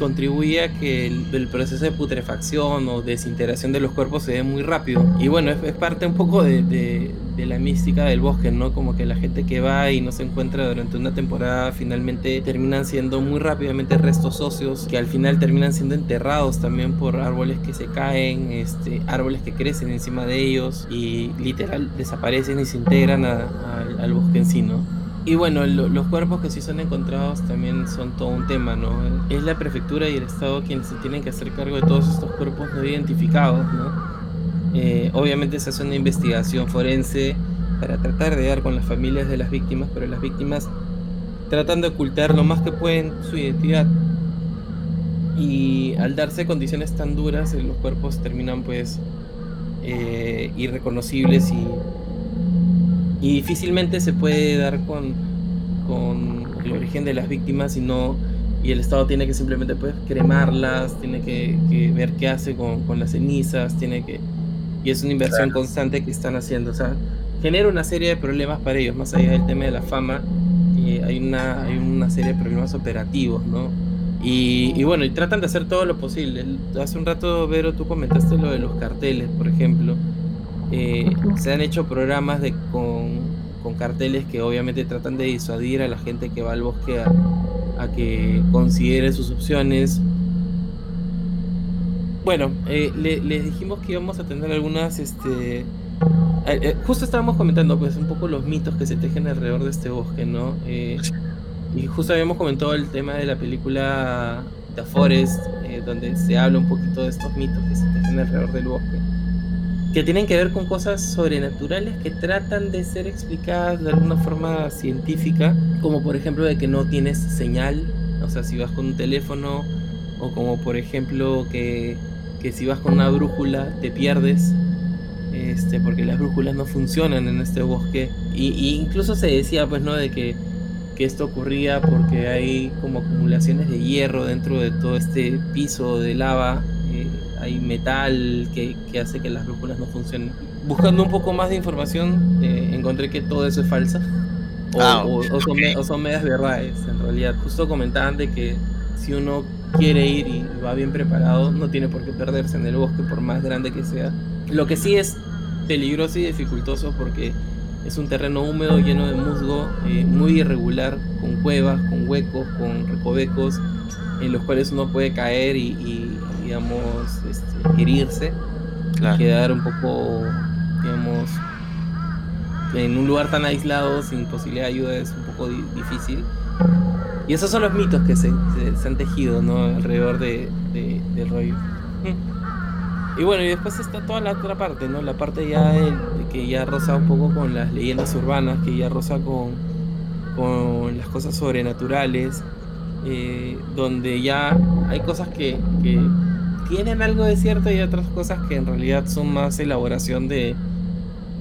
contribuye a que el, proceso de putrefacción o desintegración de los cuerpos se dé muy rápido. Y bueno, es, parte un poco de, la mística del bosque, ¿no? Como que la gente que va y no se encuentra durante una temporada finalmente terminan siendo muy rápidamente restos óseos que al final terminan siendo enterrados también por árboles que se caen, este, árboles que crecen encima de ellos y literal desaparecen y se integran al bosque en sí, ¿no? Y bueno, los cuerpos que sí son encontrados también son todo un tema, ¿no? Es la prefectura y el Estado quienes se tienen que hacer cargo de todos estos cuerpos no identificados, ¿no? Eh, obviamente se hace una investigación forense para tratar de dar con las familias de las víctimas, pero las víctimas tratan de ocultar lo más que pueden su identidad. Y al darse condiciones tan duras, los cuerpos terminan pues eh, irreconocibles y y difícilmente se puede dar con, con el origen de las víctimas y y el Estado tiene que simplemente pues cremarlas, tiene que, ver qué hace con, con, las cenizas, tiene que y es una inversión constante que están haciendo, o sea, genera una serie de problemas para ellos, más allá del tema de la fama, eh, hay, una, hay una serie de problemas operativos, ¿no? Y, y, bueno, y tratan de hacer todo lo posible. Hace un rato, Vero, tú comentaste lo de los carteles, por ejemplo. Eh, se han hecho programas de, con, carteles que obviamente tratan de disuadir a la gente que va al bosque a, que considere sus opciones. Bueno, eh, les dijimos que íbamos a tener algunas, este, eh, justo estábamos comentando pues un poco los mitos que se tejen alrededor de este bosque, ¿no? y justo habíamos comentado el tema de la película The Forest, donde se habla un poquito de estos mitos que se tejen alrededor del bosque que tienen que ver con cosas sobrenaturales que tratan de ser explicadas de alguna forma científica, como por ejemplo de que no tienes señal, o sea, si vas con un teléfono, o como por ejemplo que, que si vas con una brújula te pierdes, este, porque las brújulas no funcionan en este bosque, y, incluso se decía pues no de que, que esto ocurría porque hay como acumulaciones de hierro dentro de todo este piso de lava hay metal que, hace que las brújulas no funcionen. Buscando un poco más de información, eh, encontré que todo eso es falsa. O, ah, son, medias verdades, en realidad. Justo comentaban de que si uno quiere ir y va bien preparado, no tiene por qué perderse en el bosque, por más grande que sea. Lo que sí es peligroso y dificultoso porque es un terreno húmedo, lleno de musgo, eh, muy irregular, con cuevas, con huecos, con recovecos, en los cuales uno puede caer y digamos, este, herirse, quedar un poco, digamos, en un lugar tan aislado, sin posibilidad de ayuda, es un poco difícil. Y esos son los mitos que se, han tejido ¿no? alrededor de, del rollo. Y bueno, y después está toda la otra parte, ¿no? La parte ya de, que ya roza un poco con las leyendas urbanas, que ya roza con, con las cosas sobrenaturales, eh, donde ya hay cosas que, que, tienen algo de cierto y otras cosas que en realidad son más elaboración de,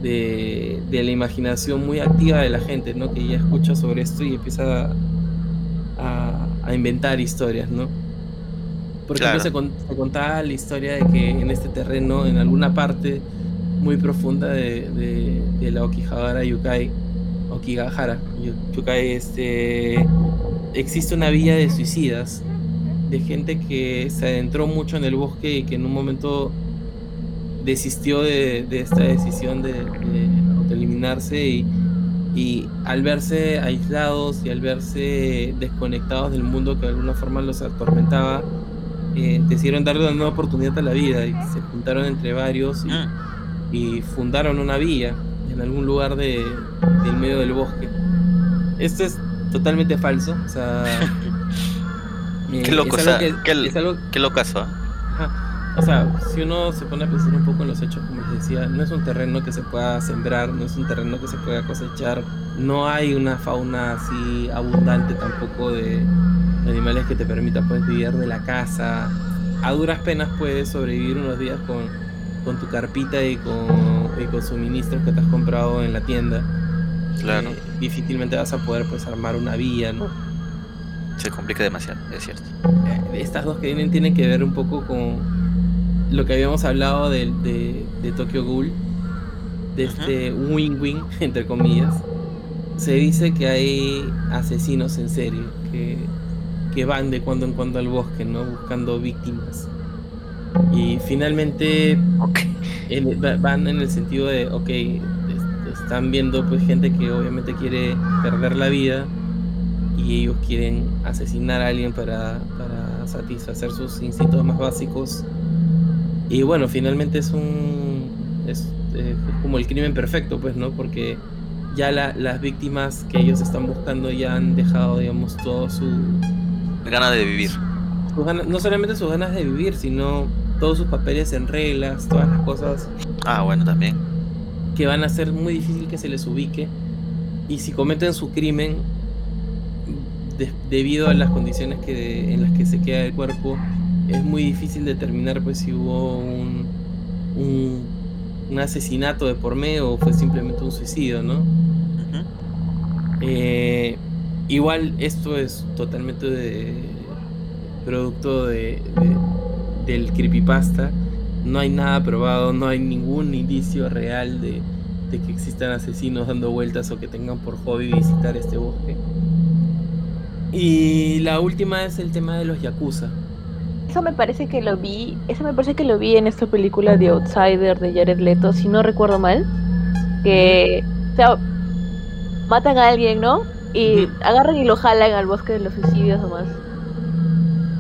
de, la imaginación muy activa de la gente, ¿no? Que ya escucha sobre esto y empieza a, a inventar historias, ¿no? Por ejemplo, se, contaba la historia de que en este terreno, en alguna parte muy profunda de, la Okigahara Yukai, Okigahara Yukai, este, existe una villa de suicidas, de gente que se adentró mucho en el bosque y que en un momento desistió de, esta decisión de, de eliminarse y, y al verse aislados y al verse desconectados del mundo que de alguna forma los atormentaba, eh, decidieron darle una nueva oportunidad a la vida y se juntaron entre varios y, mm. fundaron una villa en algún lugar de, del medio del bosque. Esto es totalmente falso, o sea... qué loco, o sea, qué, qué locazo. O sea, si uno se pone a pensar un poco en los hechos, como les decía, no es un terreno que se pueda sembrar, no es un terreno que se pueda cosechar, no hay una fauna así abundante tampoco de, animales que te permitan pues, vivir de la casa. A duras penas puedes sobrevivir unos días con, con tu carpita y con, y con suministros que te has comprado en la tienda. Claro. Eh, difícilmente vas a poder pues armar una vía, ¿no? Se complica demasiado, es cierto. Eh, estas dos que vienen tienen que ver un poco con lo que habíamos hablado de, de, de Tokyo Ghoul, de este win-win, entre comillas. Se dice que hay asesinos en serie que que van de cuando en cuando al bosque, ¿no? Buscando víctimas. Y finalmente van en el sentido de, ok, están viendo pues gente que obviamente quiere perder la vida y ellos quieren asesinar a alguien para, para satisfacer sus instintos más básicos. Y bueno, finalmente es un... Es, es como el crimen perfecto, pues, ¿no? Porque ya las víctimas que ellos están buscando ya han dejado, digamos, todo su, ganas de vivir. no solamente sus ganas de vivir, sino todos sus papeles en reglas, todas las cosas. Ah, bueno, también. Que van a ser muy difícil que se les ubique. Y si cometen su crimen, debido a las condiciones que, en las que se queda el cuerpo, es muy difícil determinar pues si hubo un, un, asesinato de por medio o fue simplemente un suicidio, ¿no? eh, Igual esto es totalmente de producto de, del creepypasta. No hay nada probado, no hay ningún indicio real de, que existan asesinos dando vueltas o que tengan por hobby visitar este bosque. Y la última es el tema de los yakuza. Eso me parece que lo vi, eso me parece que lo vi en esta película de Outsider de Jared Leto, si no recuerdo mal, que o sea, matan a alguien, ¿no? Y agarran y lo jalan al bosque de los suicidios nomás.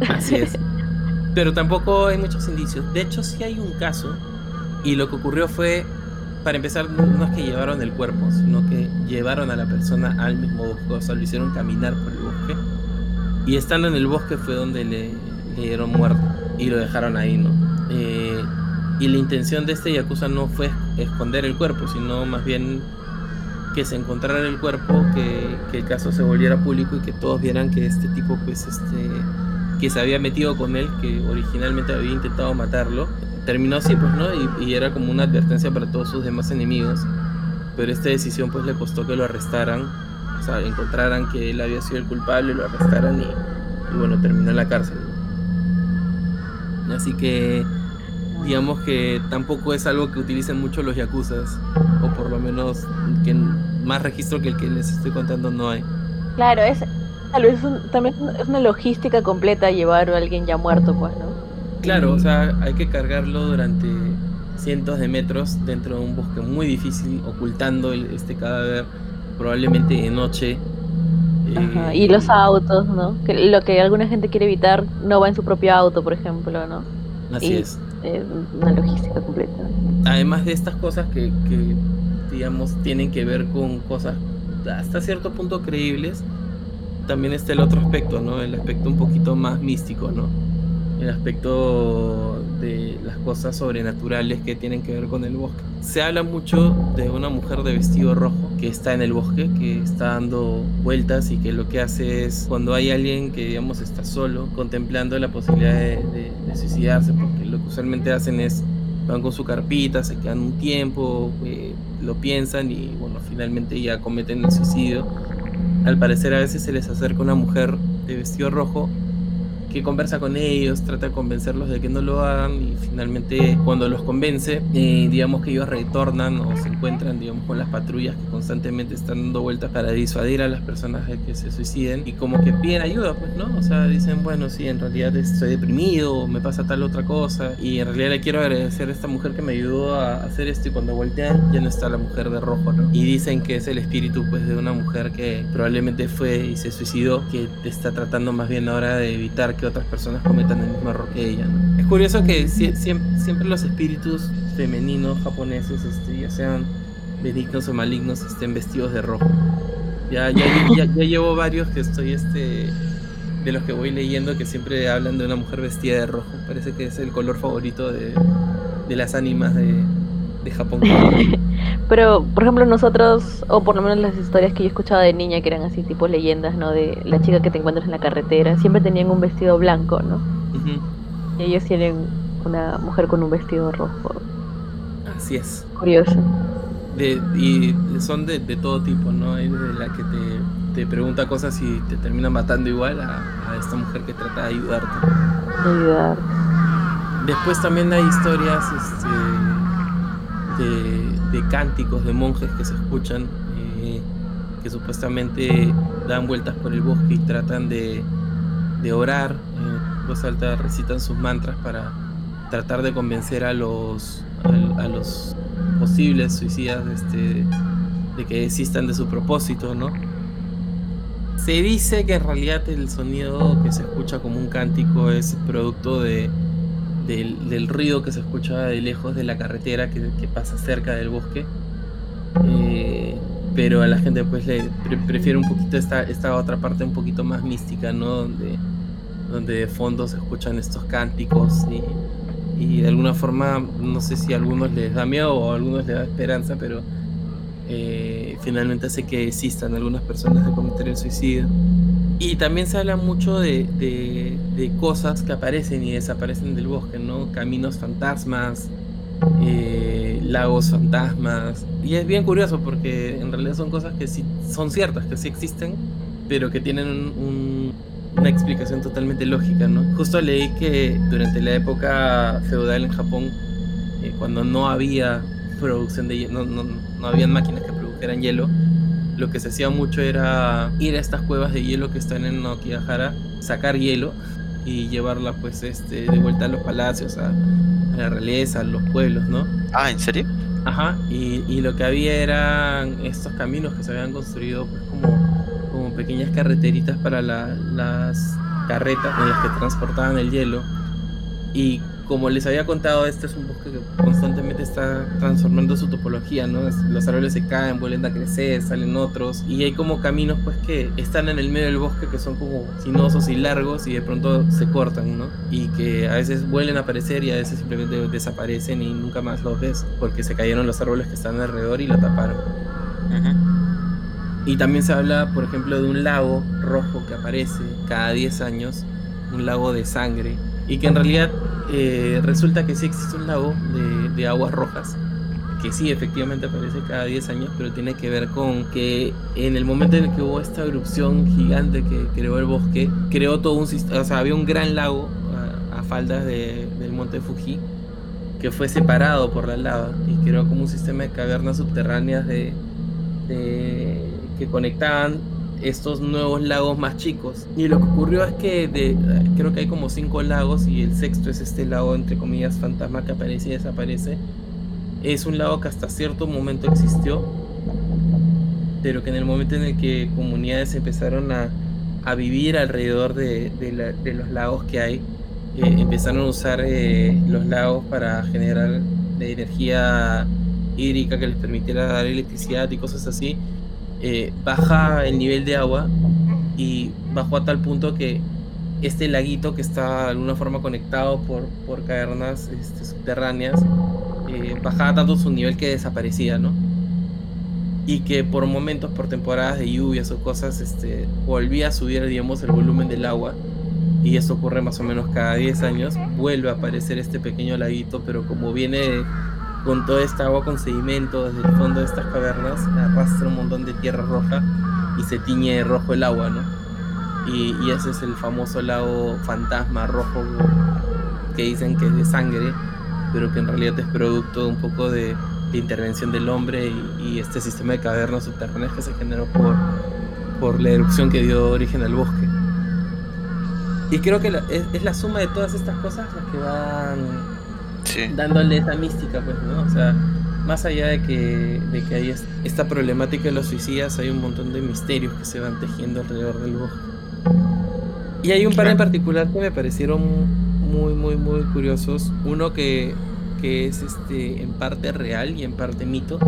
Así es. Pero tampoco hay muchos indicios. De hecho, sí hay un caso. Y lo que ocurrió fue, para empezar, no es que llevaron el cuerpo, sino que llevaron a la persona al mismo bosque. O sea, lo hicieron caminar por el bosque. Y estando en el bosque fue donde le, dieron muerto. Y lo dejaron ahí, ¿no? Eh, y la intención de este Yakuza no fue esconder el cuerpo, sino más bien que se encontrara el cuerpo, que, el caso se volviera público y que todos vieran que este tipo, pues, este, que se había metido con él, que originalmente había intentado matarlo, terminó así, pues, ¿no? Y, era como una advertencia para todos sus demás enemigos. Pero esta decisión, pues, le costó que lo arrestaran, o sea, encontraran que él había sido el culpable, lo arrestaran y, y bueno, terminó en la cárcel. Así que digamos que tampoco es algo que utilicen mucho los yakuzas, o por lo menos que más registro que el que les estoy contando no hay. Claro, es tal vez también es una logística completa llevar a alguien ya muerto, pues, ¿no? Claro, o sea, hay que cargarlo durante cientos de metros dentro de un bosque muy difícil, ocultando este cadáver, probablemente de noche. Eh, y los autos, ¿no? Que lo que alguna gente quiere evitar no va en su propio auto, por ejemplo, ¿no? Así es. una logística completa. Además de estas cosas que, que, digamos, tienen que ver con cosas hasta cierto punto creíbles, también está el otro aspecto, ¿no? El aspecto un poquito más místico, ¿no? El aspecto de las cosas sobrenaturales que tienen que ver con el bosque. Se habla mucho de una mujer de vestido rojo que está en el bosque, que está dando vueltas y que lo que hace es cuando hay alguien que digamos está solo, contemplando la posibilidad de, suicidarse, porque lo que usualmente hacen es van con su carpita, se quedan un tiempo, eh, lo piensan y bueno, finalmente ya cometen el suicidio. Al parecer a veces se les acerca una mujer de vestido rojo que conversa con ellos, trata de convencerlos de que no lo hagan y finalmente cuando los convence, eh, digamos que ellos retornan o se encuentran, digamos, con las patrullas que constantemente están dando vueltas para disuadir a las personas de que se suiciden y como que piden ayuda, pues, ¿no? O sea, dicen, bueno, sí, en realidad estoy deprimido, me pasa tal otra cosa y en realidad le quiero agradecer a esta mujer que me ayudó a hacer esto y cuando voltean ya no está la mujer de rojo, ¿no? Y dicen que es el espíritu, pues, de una mujer que probablemente fue y se suicidó, que está tratando más bien ahora de evitar que otras personas cometan el mismo error que ella. Es curioso que siempre, los espíritus femeninos japoneses, este, ya sean benignos o malignos, estén vestidos de rojo. Ya, ya, ya, llevo varios que estoy este de los que voy leyendo que siempre hablan de una mujer vestida de rojo. Parece que es el color favorito de, las ánimas de, de Japón. Pero, por ejemplo, nosotros, o por lo menos las historias que yo escuchaba de niña, que eran así tipo leyendas, ¿no? De la chica que te encuentras en la carretera, siempre tenían un vestido blanco, ¿no? Y ellos tienen una mujer con un vestido rojo. Así es. Curioso. De, y son de, todo tipo, ¿no? Hay de la que te, pregunta cosas y te termina matando igual a, a esta mujer que trata de ayudarte. De ayudarte. Después también hay historias, este de, cánticos de monjes que se escuchan, eh, que supuestamente dan vueltas por el bosque y tratan de, orar, en voz alta recitan sus mantras para tratar de convencer a los, a, los posibles suicidas este, de que desistan de su propósito, ¿no? Se dice que en realidad el sonido que se escucha como un cántico es producto de, del, ruido que se escucha de lejos de la carretera que, pasa cerca del bosque. Eh, pero a la gente pues le prefiere un poquito esta, esta otra parte un poquito más mística, ¿no? Donde, donde de fondo se escuchan estos cánticos y, y de alguna forma, no sé si a algunos les da miedo o a algunos les da esperanza, pero eh, finalmente hace que existan algunas personas de cometer el suicidio. Y también se habla mucho de, de, cosas que aparecen y desaparecen del bosque, ¿no? Caminos fantasmas, eh, lagos fantasmas. Y es bien curioso porque en realidad son cosas que sí son ciertas, que sí existen, pero que tienen una explicación totalmente lógica, ¿no? Justo leí que durante la época feudal en Japón, eh, cuando no había producción de no, no, no habían máquinas que produjeran hielo, lo que se hacía mucho era ir a estas cuevas de hielo que están en Nokigahara, sacar hielo y llevarla pues este de vuelta a los palacios, a, la realeza, a los pueblos, ¿no? Ah, ¿en serio? Ajá, y, lo que había eran estos caminos que se habían construido pues como, como pequeñas carreteritas para las carretas en las que transportaban el hielo. Y como les había contado, este es un bosque que constantemente está transformando su topología, ¿no? Los árboles se caen, vuelven a crecer, salen otros, y hay como caminos pues que están en el medio del bosque que son como sinuosos y largos y de pronto se cortan, ¿no? Y que a veces vuelven a aparecer y a veces simplemente desaparecen y nunca más los ves porque se cayeron los árboles que están alrededor y lo taparon. Y también se habla, por ejemplo, de un lago rojo que aparece cada 10 años, un lago de sangre, y que en realidad eh, resulta que sí existe un lago de, aguas rojas, que sí efectivamente aparece cada 10 años, pero tiene que ver con que en el momento en el que hubo esta erupción gigante que creó el bosque, creó todo un sistema, o sea, había un gran lago a, faldas del monte Fuji que fue separado por la lava y creó como un sistema de cavernas subterráneas de que conectaban estos nuevos lagos más chicos. Y lo que ocurrió es que de, creo que hay como cinco lagos y el sexto es este lago, entre comillas, fantasma que aparece y desaparece. Es un lago que hasta cierto momento existió, pero que en el momento en el que comunidades empezaron a, a vivir alrededor de, de, los lagos que hay, eh, empezaron a usar eh, los lagos para generar energía hídrica que les permitiera dar electricidad y cosas así eh, baja el nivel de agua y bajó a tal punto que este laguito que está de alguna forma conectado por, por cavernas este, subterráneas eh, bajaba tanto su nivel que desaparecía, ¿no? Y que por momentos, por temporadas de lluvias o cosas, este, volvía a subir, digamos, el volumen del agua. Y eso ocurre más o menos cada 10 años. Vuelve a aparecer este pequeño laguito, pero como viene con toda esta agua con sedimento desde el fondo de estas cavernas, arrastra un montón de tierra roja y se tiñe de rojo el agua, ¿no? Y, ese es el famoso lago fantasma rojo que dicen que es de sangre pero que en realidad es producto un poco de, intervención del hombre y, este sistema de cavernas subterráneas que se generó por, por la erupción que dio origen al bosque. Y creo que es, la suma de todas estas cosas las que van dándole esa mística, pues, ¿no? O sea, más allá de que, de que hay esta problemática de los suicidas, hay un montón de misterios que se van tejiendo alrededor del bosque. Y hay un par en particular que me parecieron muy, muy, muy curiosos. Uno que, que es este, en parte real y en parte mito,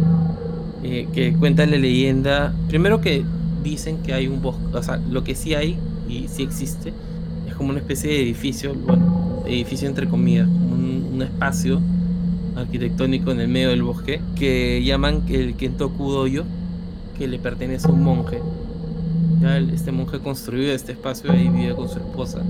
eh, que cuenta la leyenda. Primero que dicen que hay un bosque, o sea, lo que sí hay y sí existe, es como una especie de edificio, bueno, edificio entre comillas, un, espacio arquitectónico en el medio del bosque que llaman el Kentoku Doyo, que le pertenece a un monje. Ya este monje construyó este espacio y vive con su esposa.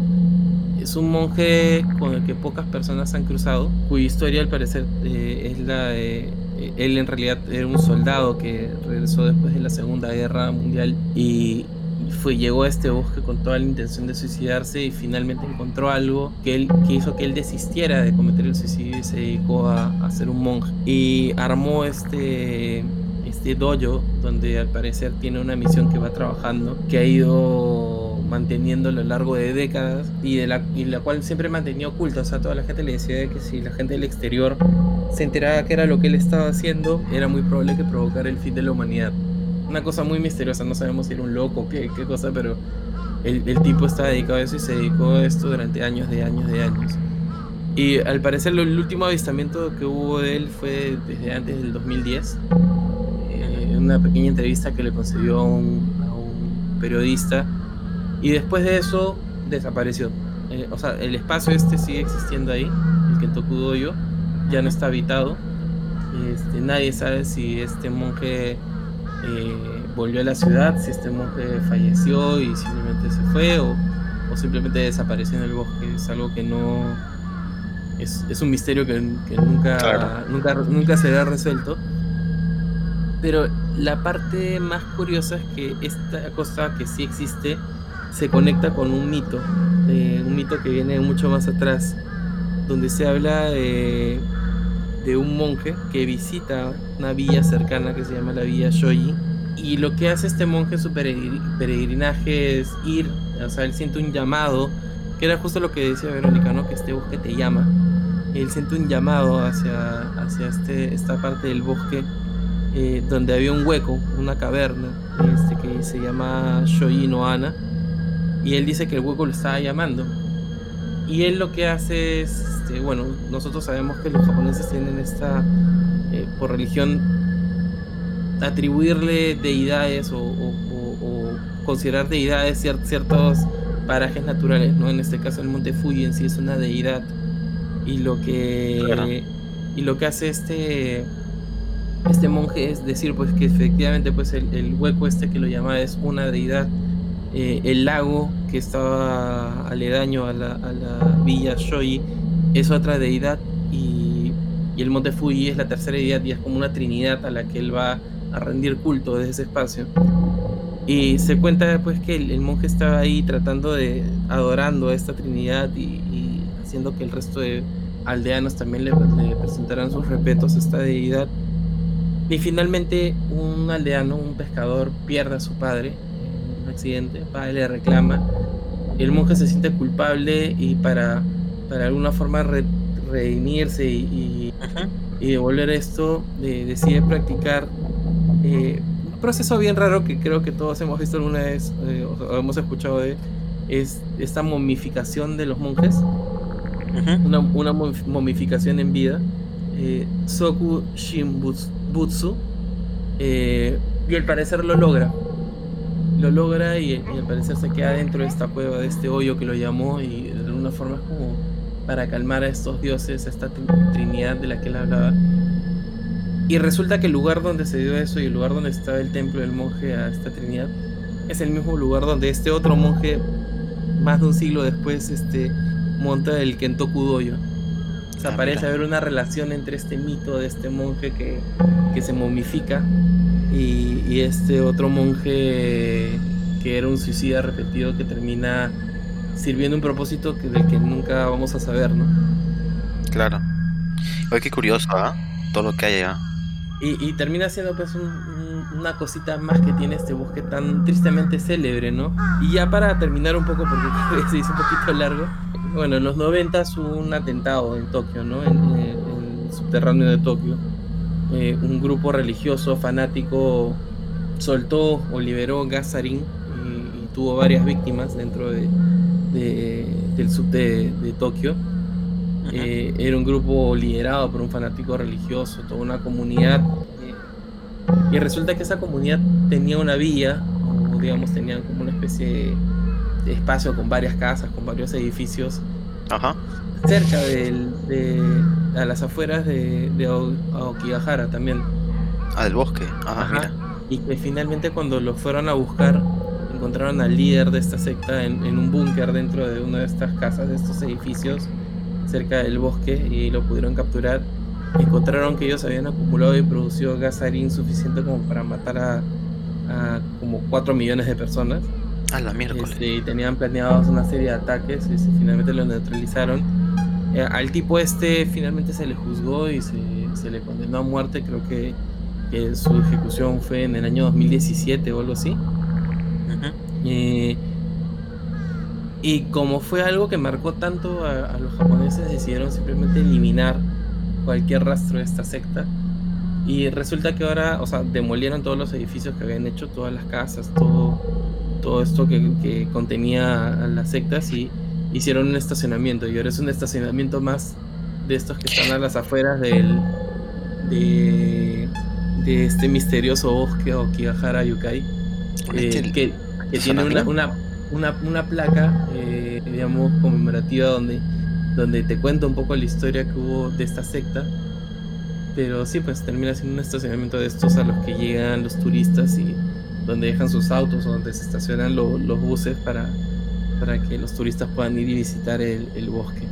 Es un monje con el que pocas personas han cruzado, cuya historia al parecer eh, es la de... Eh, él en realidad era un soldado que regresó después de la Segunda Guerra Mundial y fue, llegó a este bosque con toda la intención de suicidarse y finalmente encontró algo que, él, que hizo que él desistiera de cometer el suicidio y se dedicó a, a ser un monje. Y armó este, este dojo donde al parecer tiene una misión que va trabajando, que ha ido manteniendo a lo largo de décadas y de la, y la cual siempre mantenía oculta. O sea, toda la gente le decía que si la gente del exterior se enteraba que era lo que él estaba haciendo, era muy probable que provocara el fin de la humanidad. Una cosa muy misteriosa, no sabemos si era un loco o qué, qué cosa, pero el, el tipo estaba dedicado a eso y se dedicó a esto durante años de años de años. Y al parecer el último avistamiento que hubo de él fue desde antes del 2010. Eh, una pequeña entrevista que le concedió a un, a un periodista y después de eso desapareció. Eh, o sea, el espacio este sigue existiendo ahí, el Kentoku Doyo, ya no está habitado. Este, nadie sabe si este monje eh, volvió a la ciudad, si este monje falleció y simplemente se fue o, o simplemente desapareció en el bosque. Es algo que no... Es, es un misterio que, que nunca, nunca, nunca será resuelto. Pero la parte más curiosa es que esta cosa que sí existe se conecta con un mito, un mito que viene mucho más atrás, donde se habla de, de un monje que visita una villa cercana que se llama la villa Shoji. Y lo que hace este monje en su peregrinaje es ir, o sea, él siente un llamado, que era justo lo que decía Verónica, ¿no? Que este bosque te llama. Él siente un llamado hacia, hacia este, esta parte del bosque eh, donde había un hueco, una caverna, este, que se llama Shoji no Ana y él dice que el hueco lo estaba llamando. Y él lo que hace es, este, bueno, nosotros sabemos que los japoneses tienen esta, eh, por religión, atribuirle deidades o, considerar deidades ciertos parajes naturales, ¿no? En este caso el monte Fuji en sí es una deidad. Y lo que, y lo que hace este, este monje es decir pues que efectivamente pues el, el hueco este que lo llama es una deidad eh, el lago que estaba aledaño a la, a la villa Shoji es otra deidad y, y, el monte Fuji es la tercera deidad y es como una trinidad a la que él va a rendir culto desde ese espacio. Y se cuenta después que el, monje estaba ahí tratando de adorando a esta trinidad y, y haciendo que el resto de aldeanos también le, le presentaran sus respetos a esta deidad. Y finalmente un aldeano, un pescador, pierde a su padre accidente, padre le reclama, el monje se siente culpable y para, para alguna forma redimirse y, y, devolver esto, decide practicar eh, un proceso bien raro que creo que todos hemos visto alguna vez eh, o hemos escuchado de es esta momificación de los monjes, una, una, momificación en vida, eh, Soku Shinbutsu, y al parecer lo logra lo logra y, al parecer se queda dentro de esta cueva, de este hoyo que lo llamó y de alguna forma es como para calmar a estos dioses, a esta trinidad de la que él hablaba. Y resulta que el lugar donde se dio eso y el lugar donde estaba el templo del monje a esta trinidad es el mismo lugar donde este otro monje, más de un siglo después, este, monta el Kentoku Doyo. O sea, ah, parece haber una relación entre este mito de este monje que, que se momifica y, este otro monje que era un suicida repetido que termina sirviendo un propósito que, del que nunca vamos a saber, ¿no? Claro. Oye, qué curioso, ¿ah? Todo lo que hay allá. Y, y termina siendo pues una cosita más que tiene este bosque tan tristemente célebre, ¿no? Y ya para terminar un poco, porque se hizo un poquito largo, bueno, en los 90 hubo un atentado en Tokio, ¿no? En, en el subterráneo de Tokio eh, un grupo religioso fanático soltó o liberó gas y, tuvo varias víctimas dentro de, del sub de, Tokio. Eh, era un grupo liderado por un fanático religioso, toda una comunidad. Eh, y resulta que esa comunidad tenía una vía, o digamos, tenían como una especie de espacio con varias casas, con varios edificios. Ajá cerca de, a las afueras de, de Aokigahara también. Ah, del bosque. Ajá, Y que finalmente cuando lo fueron a buscar, encontraron al líder de esta secta en, un búnker dentro de una de estas casas, de estos edificios, cerca del bosque, y lo pudieron capturar. Encontraron que ellos habían acumulado y producido gas suficiente como para matar a, a como 4 millones de personas. A la miércoles. Este, y tenían planeados una serie de ataques y finalmente lo neutralizaron eh, al tipo este finalmente se le juzgó y se, le condenó a muerte, creo que, su ejecución fue en el año 2017 o algo así. Eh, y como fue algo que marcó tanto a, los japoneses, decidieron simplemente eliminar cualquier rastro de esta secta. Y resulta que ahora, o sea, demolieron todos los edificios que habían hecho, todas las casas, todo, todo esto que, que contenía a las sectas y hicieron un estacionamiento y ahora es un estacionamiento más de estos que están a las afueras del de, de este misterioso bosque Okigahara Yukai eh, que, que tiene una, una, una, una placa eh, digamos conmemorativa donde donde te cuenta un poco la historia que hubo de esta secta. Pero sí pues termina siendo un estacionamiento de estos a los que llegan los turistas y donde dejan sus autos o donde se estacionan los buses para para que los turistas puedan ir y visitar el, bosque.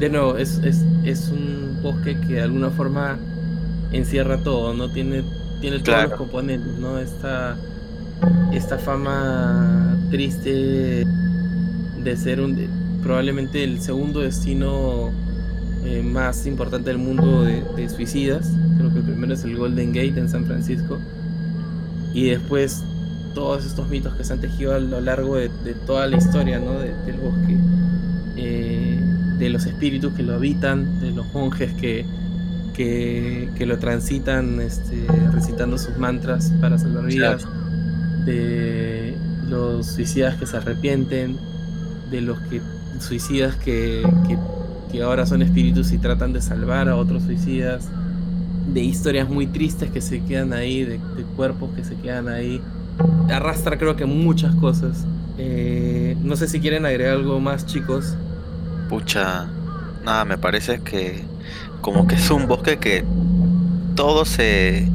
De nuevo, es, un bosque que de alguna forma encierra todo, ¿no? Tiene, tiene todos los componentes, ¿no? Esta, esta fama triste de ser un probablemente el segundo destino eh, más importante del mundo de, de, suicidas. Creo que el primero es el Golden Gate en San Francisco. Y después todos estos mitos que se han tejido a lo largo de, toda la historia ¿no? del bosque, eh, de los espíritus que lo habitan, de los monjes que, que, lo transitan este, recitando sus mantras para salvar vidas, de los suicidas que se arrepienten, de los que, suicidas que, que ahora son espíritus y tratan de salvar a otros suicidas, de historias muy tristes que se quedan ahí, de cuerpos que se quedan ahí arrastra creo que muchas cosas. Eh, no sé si quieren agregar algo más, chicos. Pucha, nada, me parece que como que es un bosque que todo se,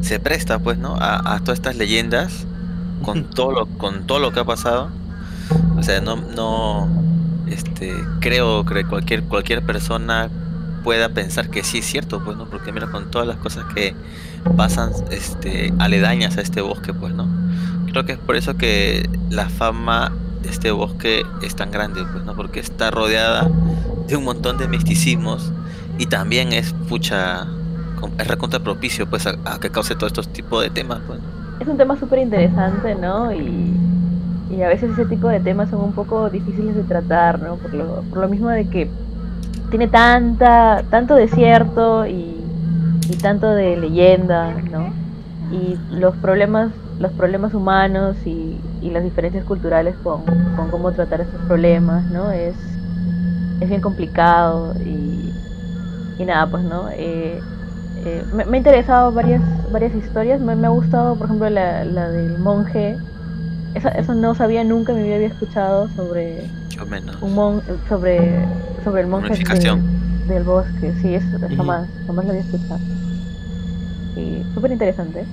se presta, pues, ¿no? A, todas estas leyendas con todo lo, con todo lo que ha pasado. O sea, no, no, este, creo que cualquier, cualquier persona pueda pensar que sí es cierto, pues, ¿no? Porque mira, con todas las cosas que pasan, este, aledañas a este bosque, pues, ¿no? Creo que es por eso que la fama de este bosque es tan grande, pues, ¿no? Porque está rodeada de un montón de misticismos y también es, pucha, es recontra propicio, pues, a, que cause todos estos tipos de temas, pues. Es un tema súper interesante, ¿no? Y, y a veces ese tipo de temas son un poco difíciles de tratar, ¿no? Por lo, por lo mismo de que tiene tanta, tanto desierto y, tanto de leyenda, ¿no? Y los problemas, los problemas humanos y, las diferencias culturales con, cómo tratar esos problemas, ¿no? Es, es bien complicado y, nada, pues, ¿no? Eh, eh, me, me, ha interesado varias, varias historias, me, ha gustado, por ejemplo, la, la del monje eso, no sabía nunca, me había escuchado sobre un sobre sobre el monje del bosque, sí, eso jamás, jamás lo había escuchado. Sí, súper interesante.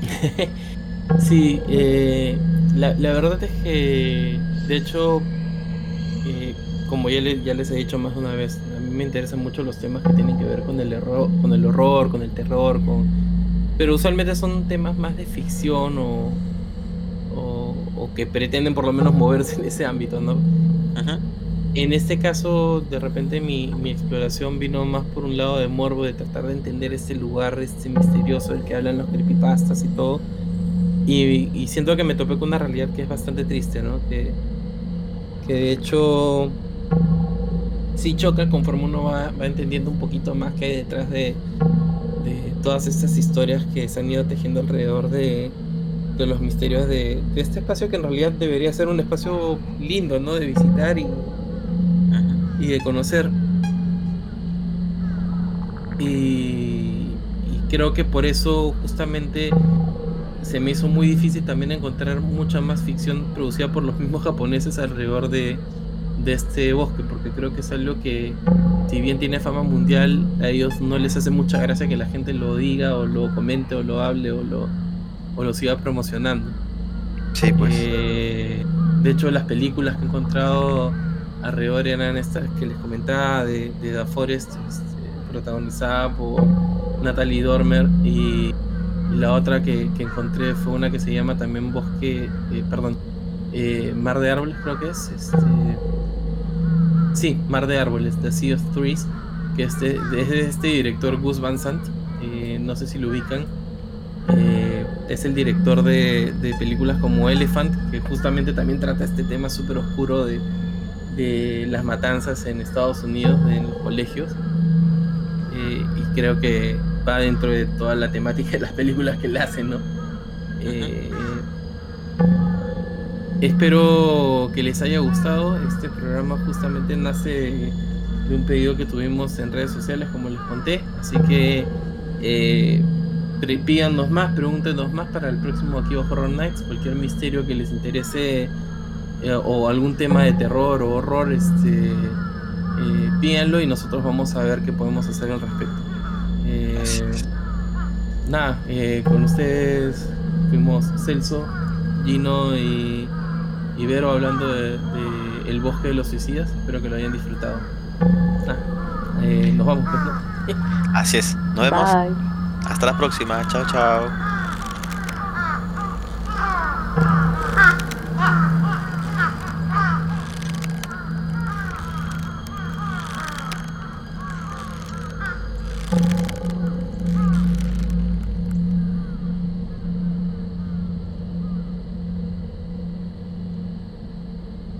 sí, eh, la, la, verdad es que, de hecho, eh, como ya, ya les he dicho más de una vez, a mí me interesan mucho los temas que tienen que ver con el, error, con el horror, con el terror, con... pero usualmente son temas más de ficción o, o, que pretenden por lo menos moverse en ese ámbito, ¿no? En este caso, de repente mi, mi, exploración vino más por un lado de morbo, de tratar de entender este lugar, este misterioso del que hablan los creepypastas y todo. Y, siento que me topé con una realidad que es bastante triste, ¿no? Que, de hecho sí choca conforme uno va, entendiendo un poquito más que hay detrás de, todas estas historias que se han ido tejiendo alrededor de, los misterios de, este espacio que en realidad debería ser un espacio lindo, ¿no? De visitar y, y de conocer. Y, y creo que por eso justamente se me hizo muy difícil también encontrar mucha más ficción producida por los mismos japoneses alrededor de, de este bosque, porque creo que es algo que, si bien tiene fama mundial, a ellos no les hace mucha gracia que la gente lo diga, o lo comente, o lo hable, o lo, o lo siga promocionando. Sí, pues. Eh, de hecho, las películas que he encontrado alrededor eran estas que les comentaba de, de The Forest, este, protagonizada por Natalie Dormer, y, la otra que, encontré fue una que se llama también Bosque, eh, perdón, eh, Mar de Árboles, creo que es. Este, Sí, Mar de Árboles, The Sea of Trees, que es de este director Gus Van Sant, eh, no sé si lo ubican. Es el director de, películas como Elephant, que justamente también trata este tema súper oscuro de, las matanzas en Estados Unidos, en los colegios. Eh, y creo que va dentro de toda la temática de las películas que le hacen, ¿no? Espero que les haya gustado. Este programa justamente nace de un pedido que tuvimos en redes sociales, como les conté. Así que eh, pídanos más, pregúntenos más para el próximo Aquí Horror Nights. Cualquier misterio que les interese eh, o algún tema de terror o horror, este, eh, pídanlo y nosotros vamos a ver qué podemos hacer al respecto. Eh, nada, con ustedes fuimos Celso, Gino y Ibero hablando de, El bosque de los suicidas. Espero que lo hayan disfrutado. Eh, nos vamos, pues, Así es, nos vemos. Hasta la próxima. Chao, chao.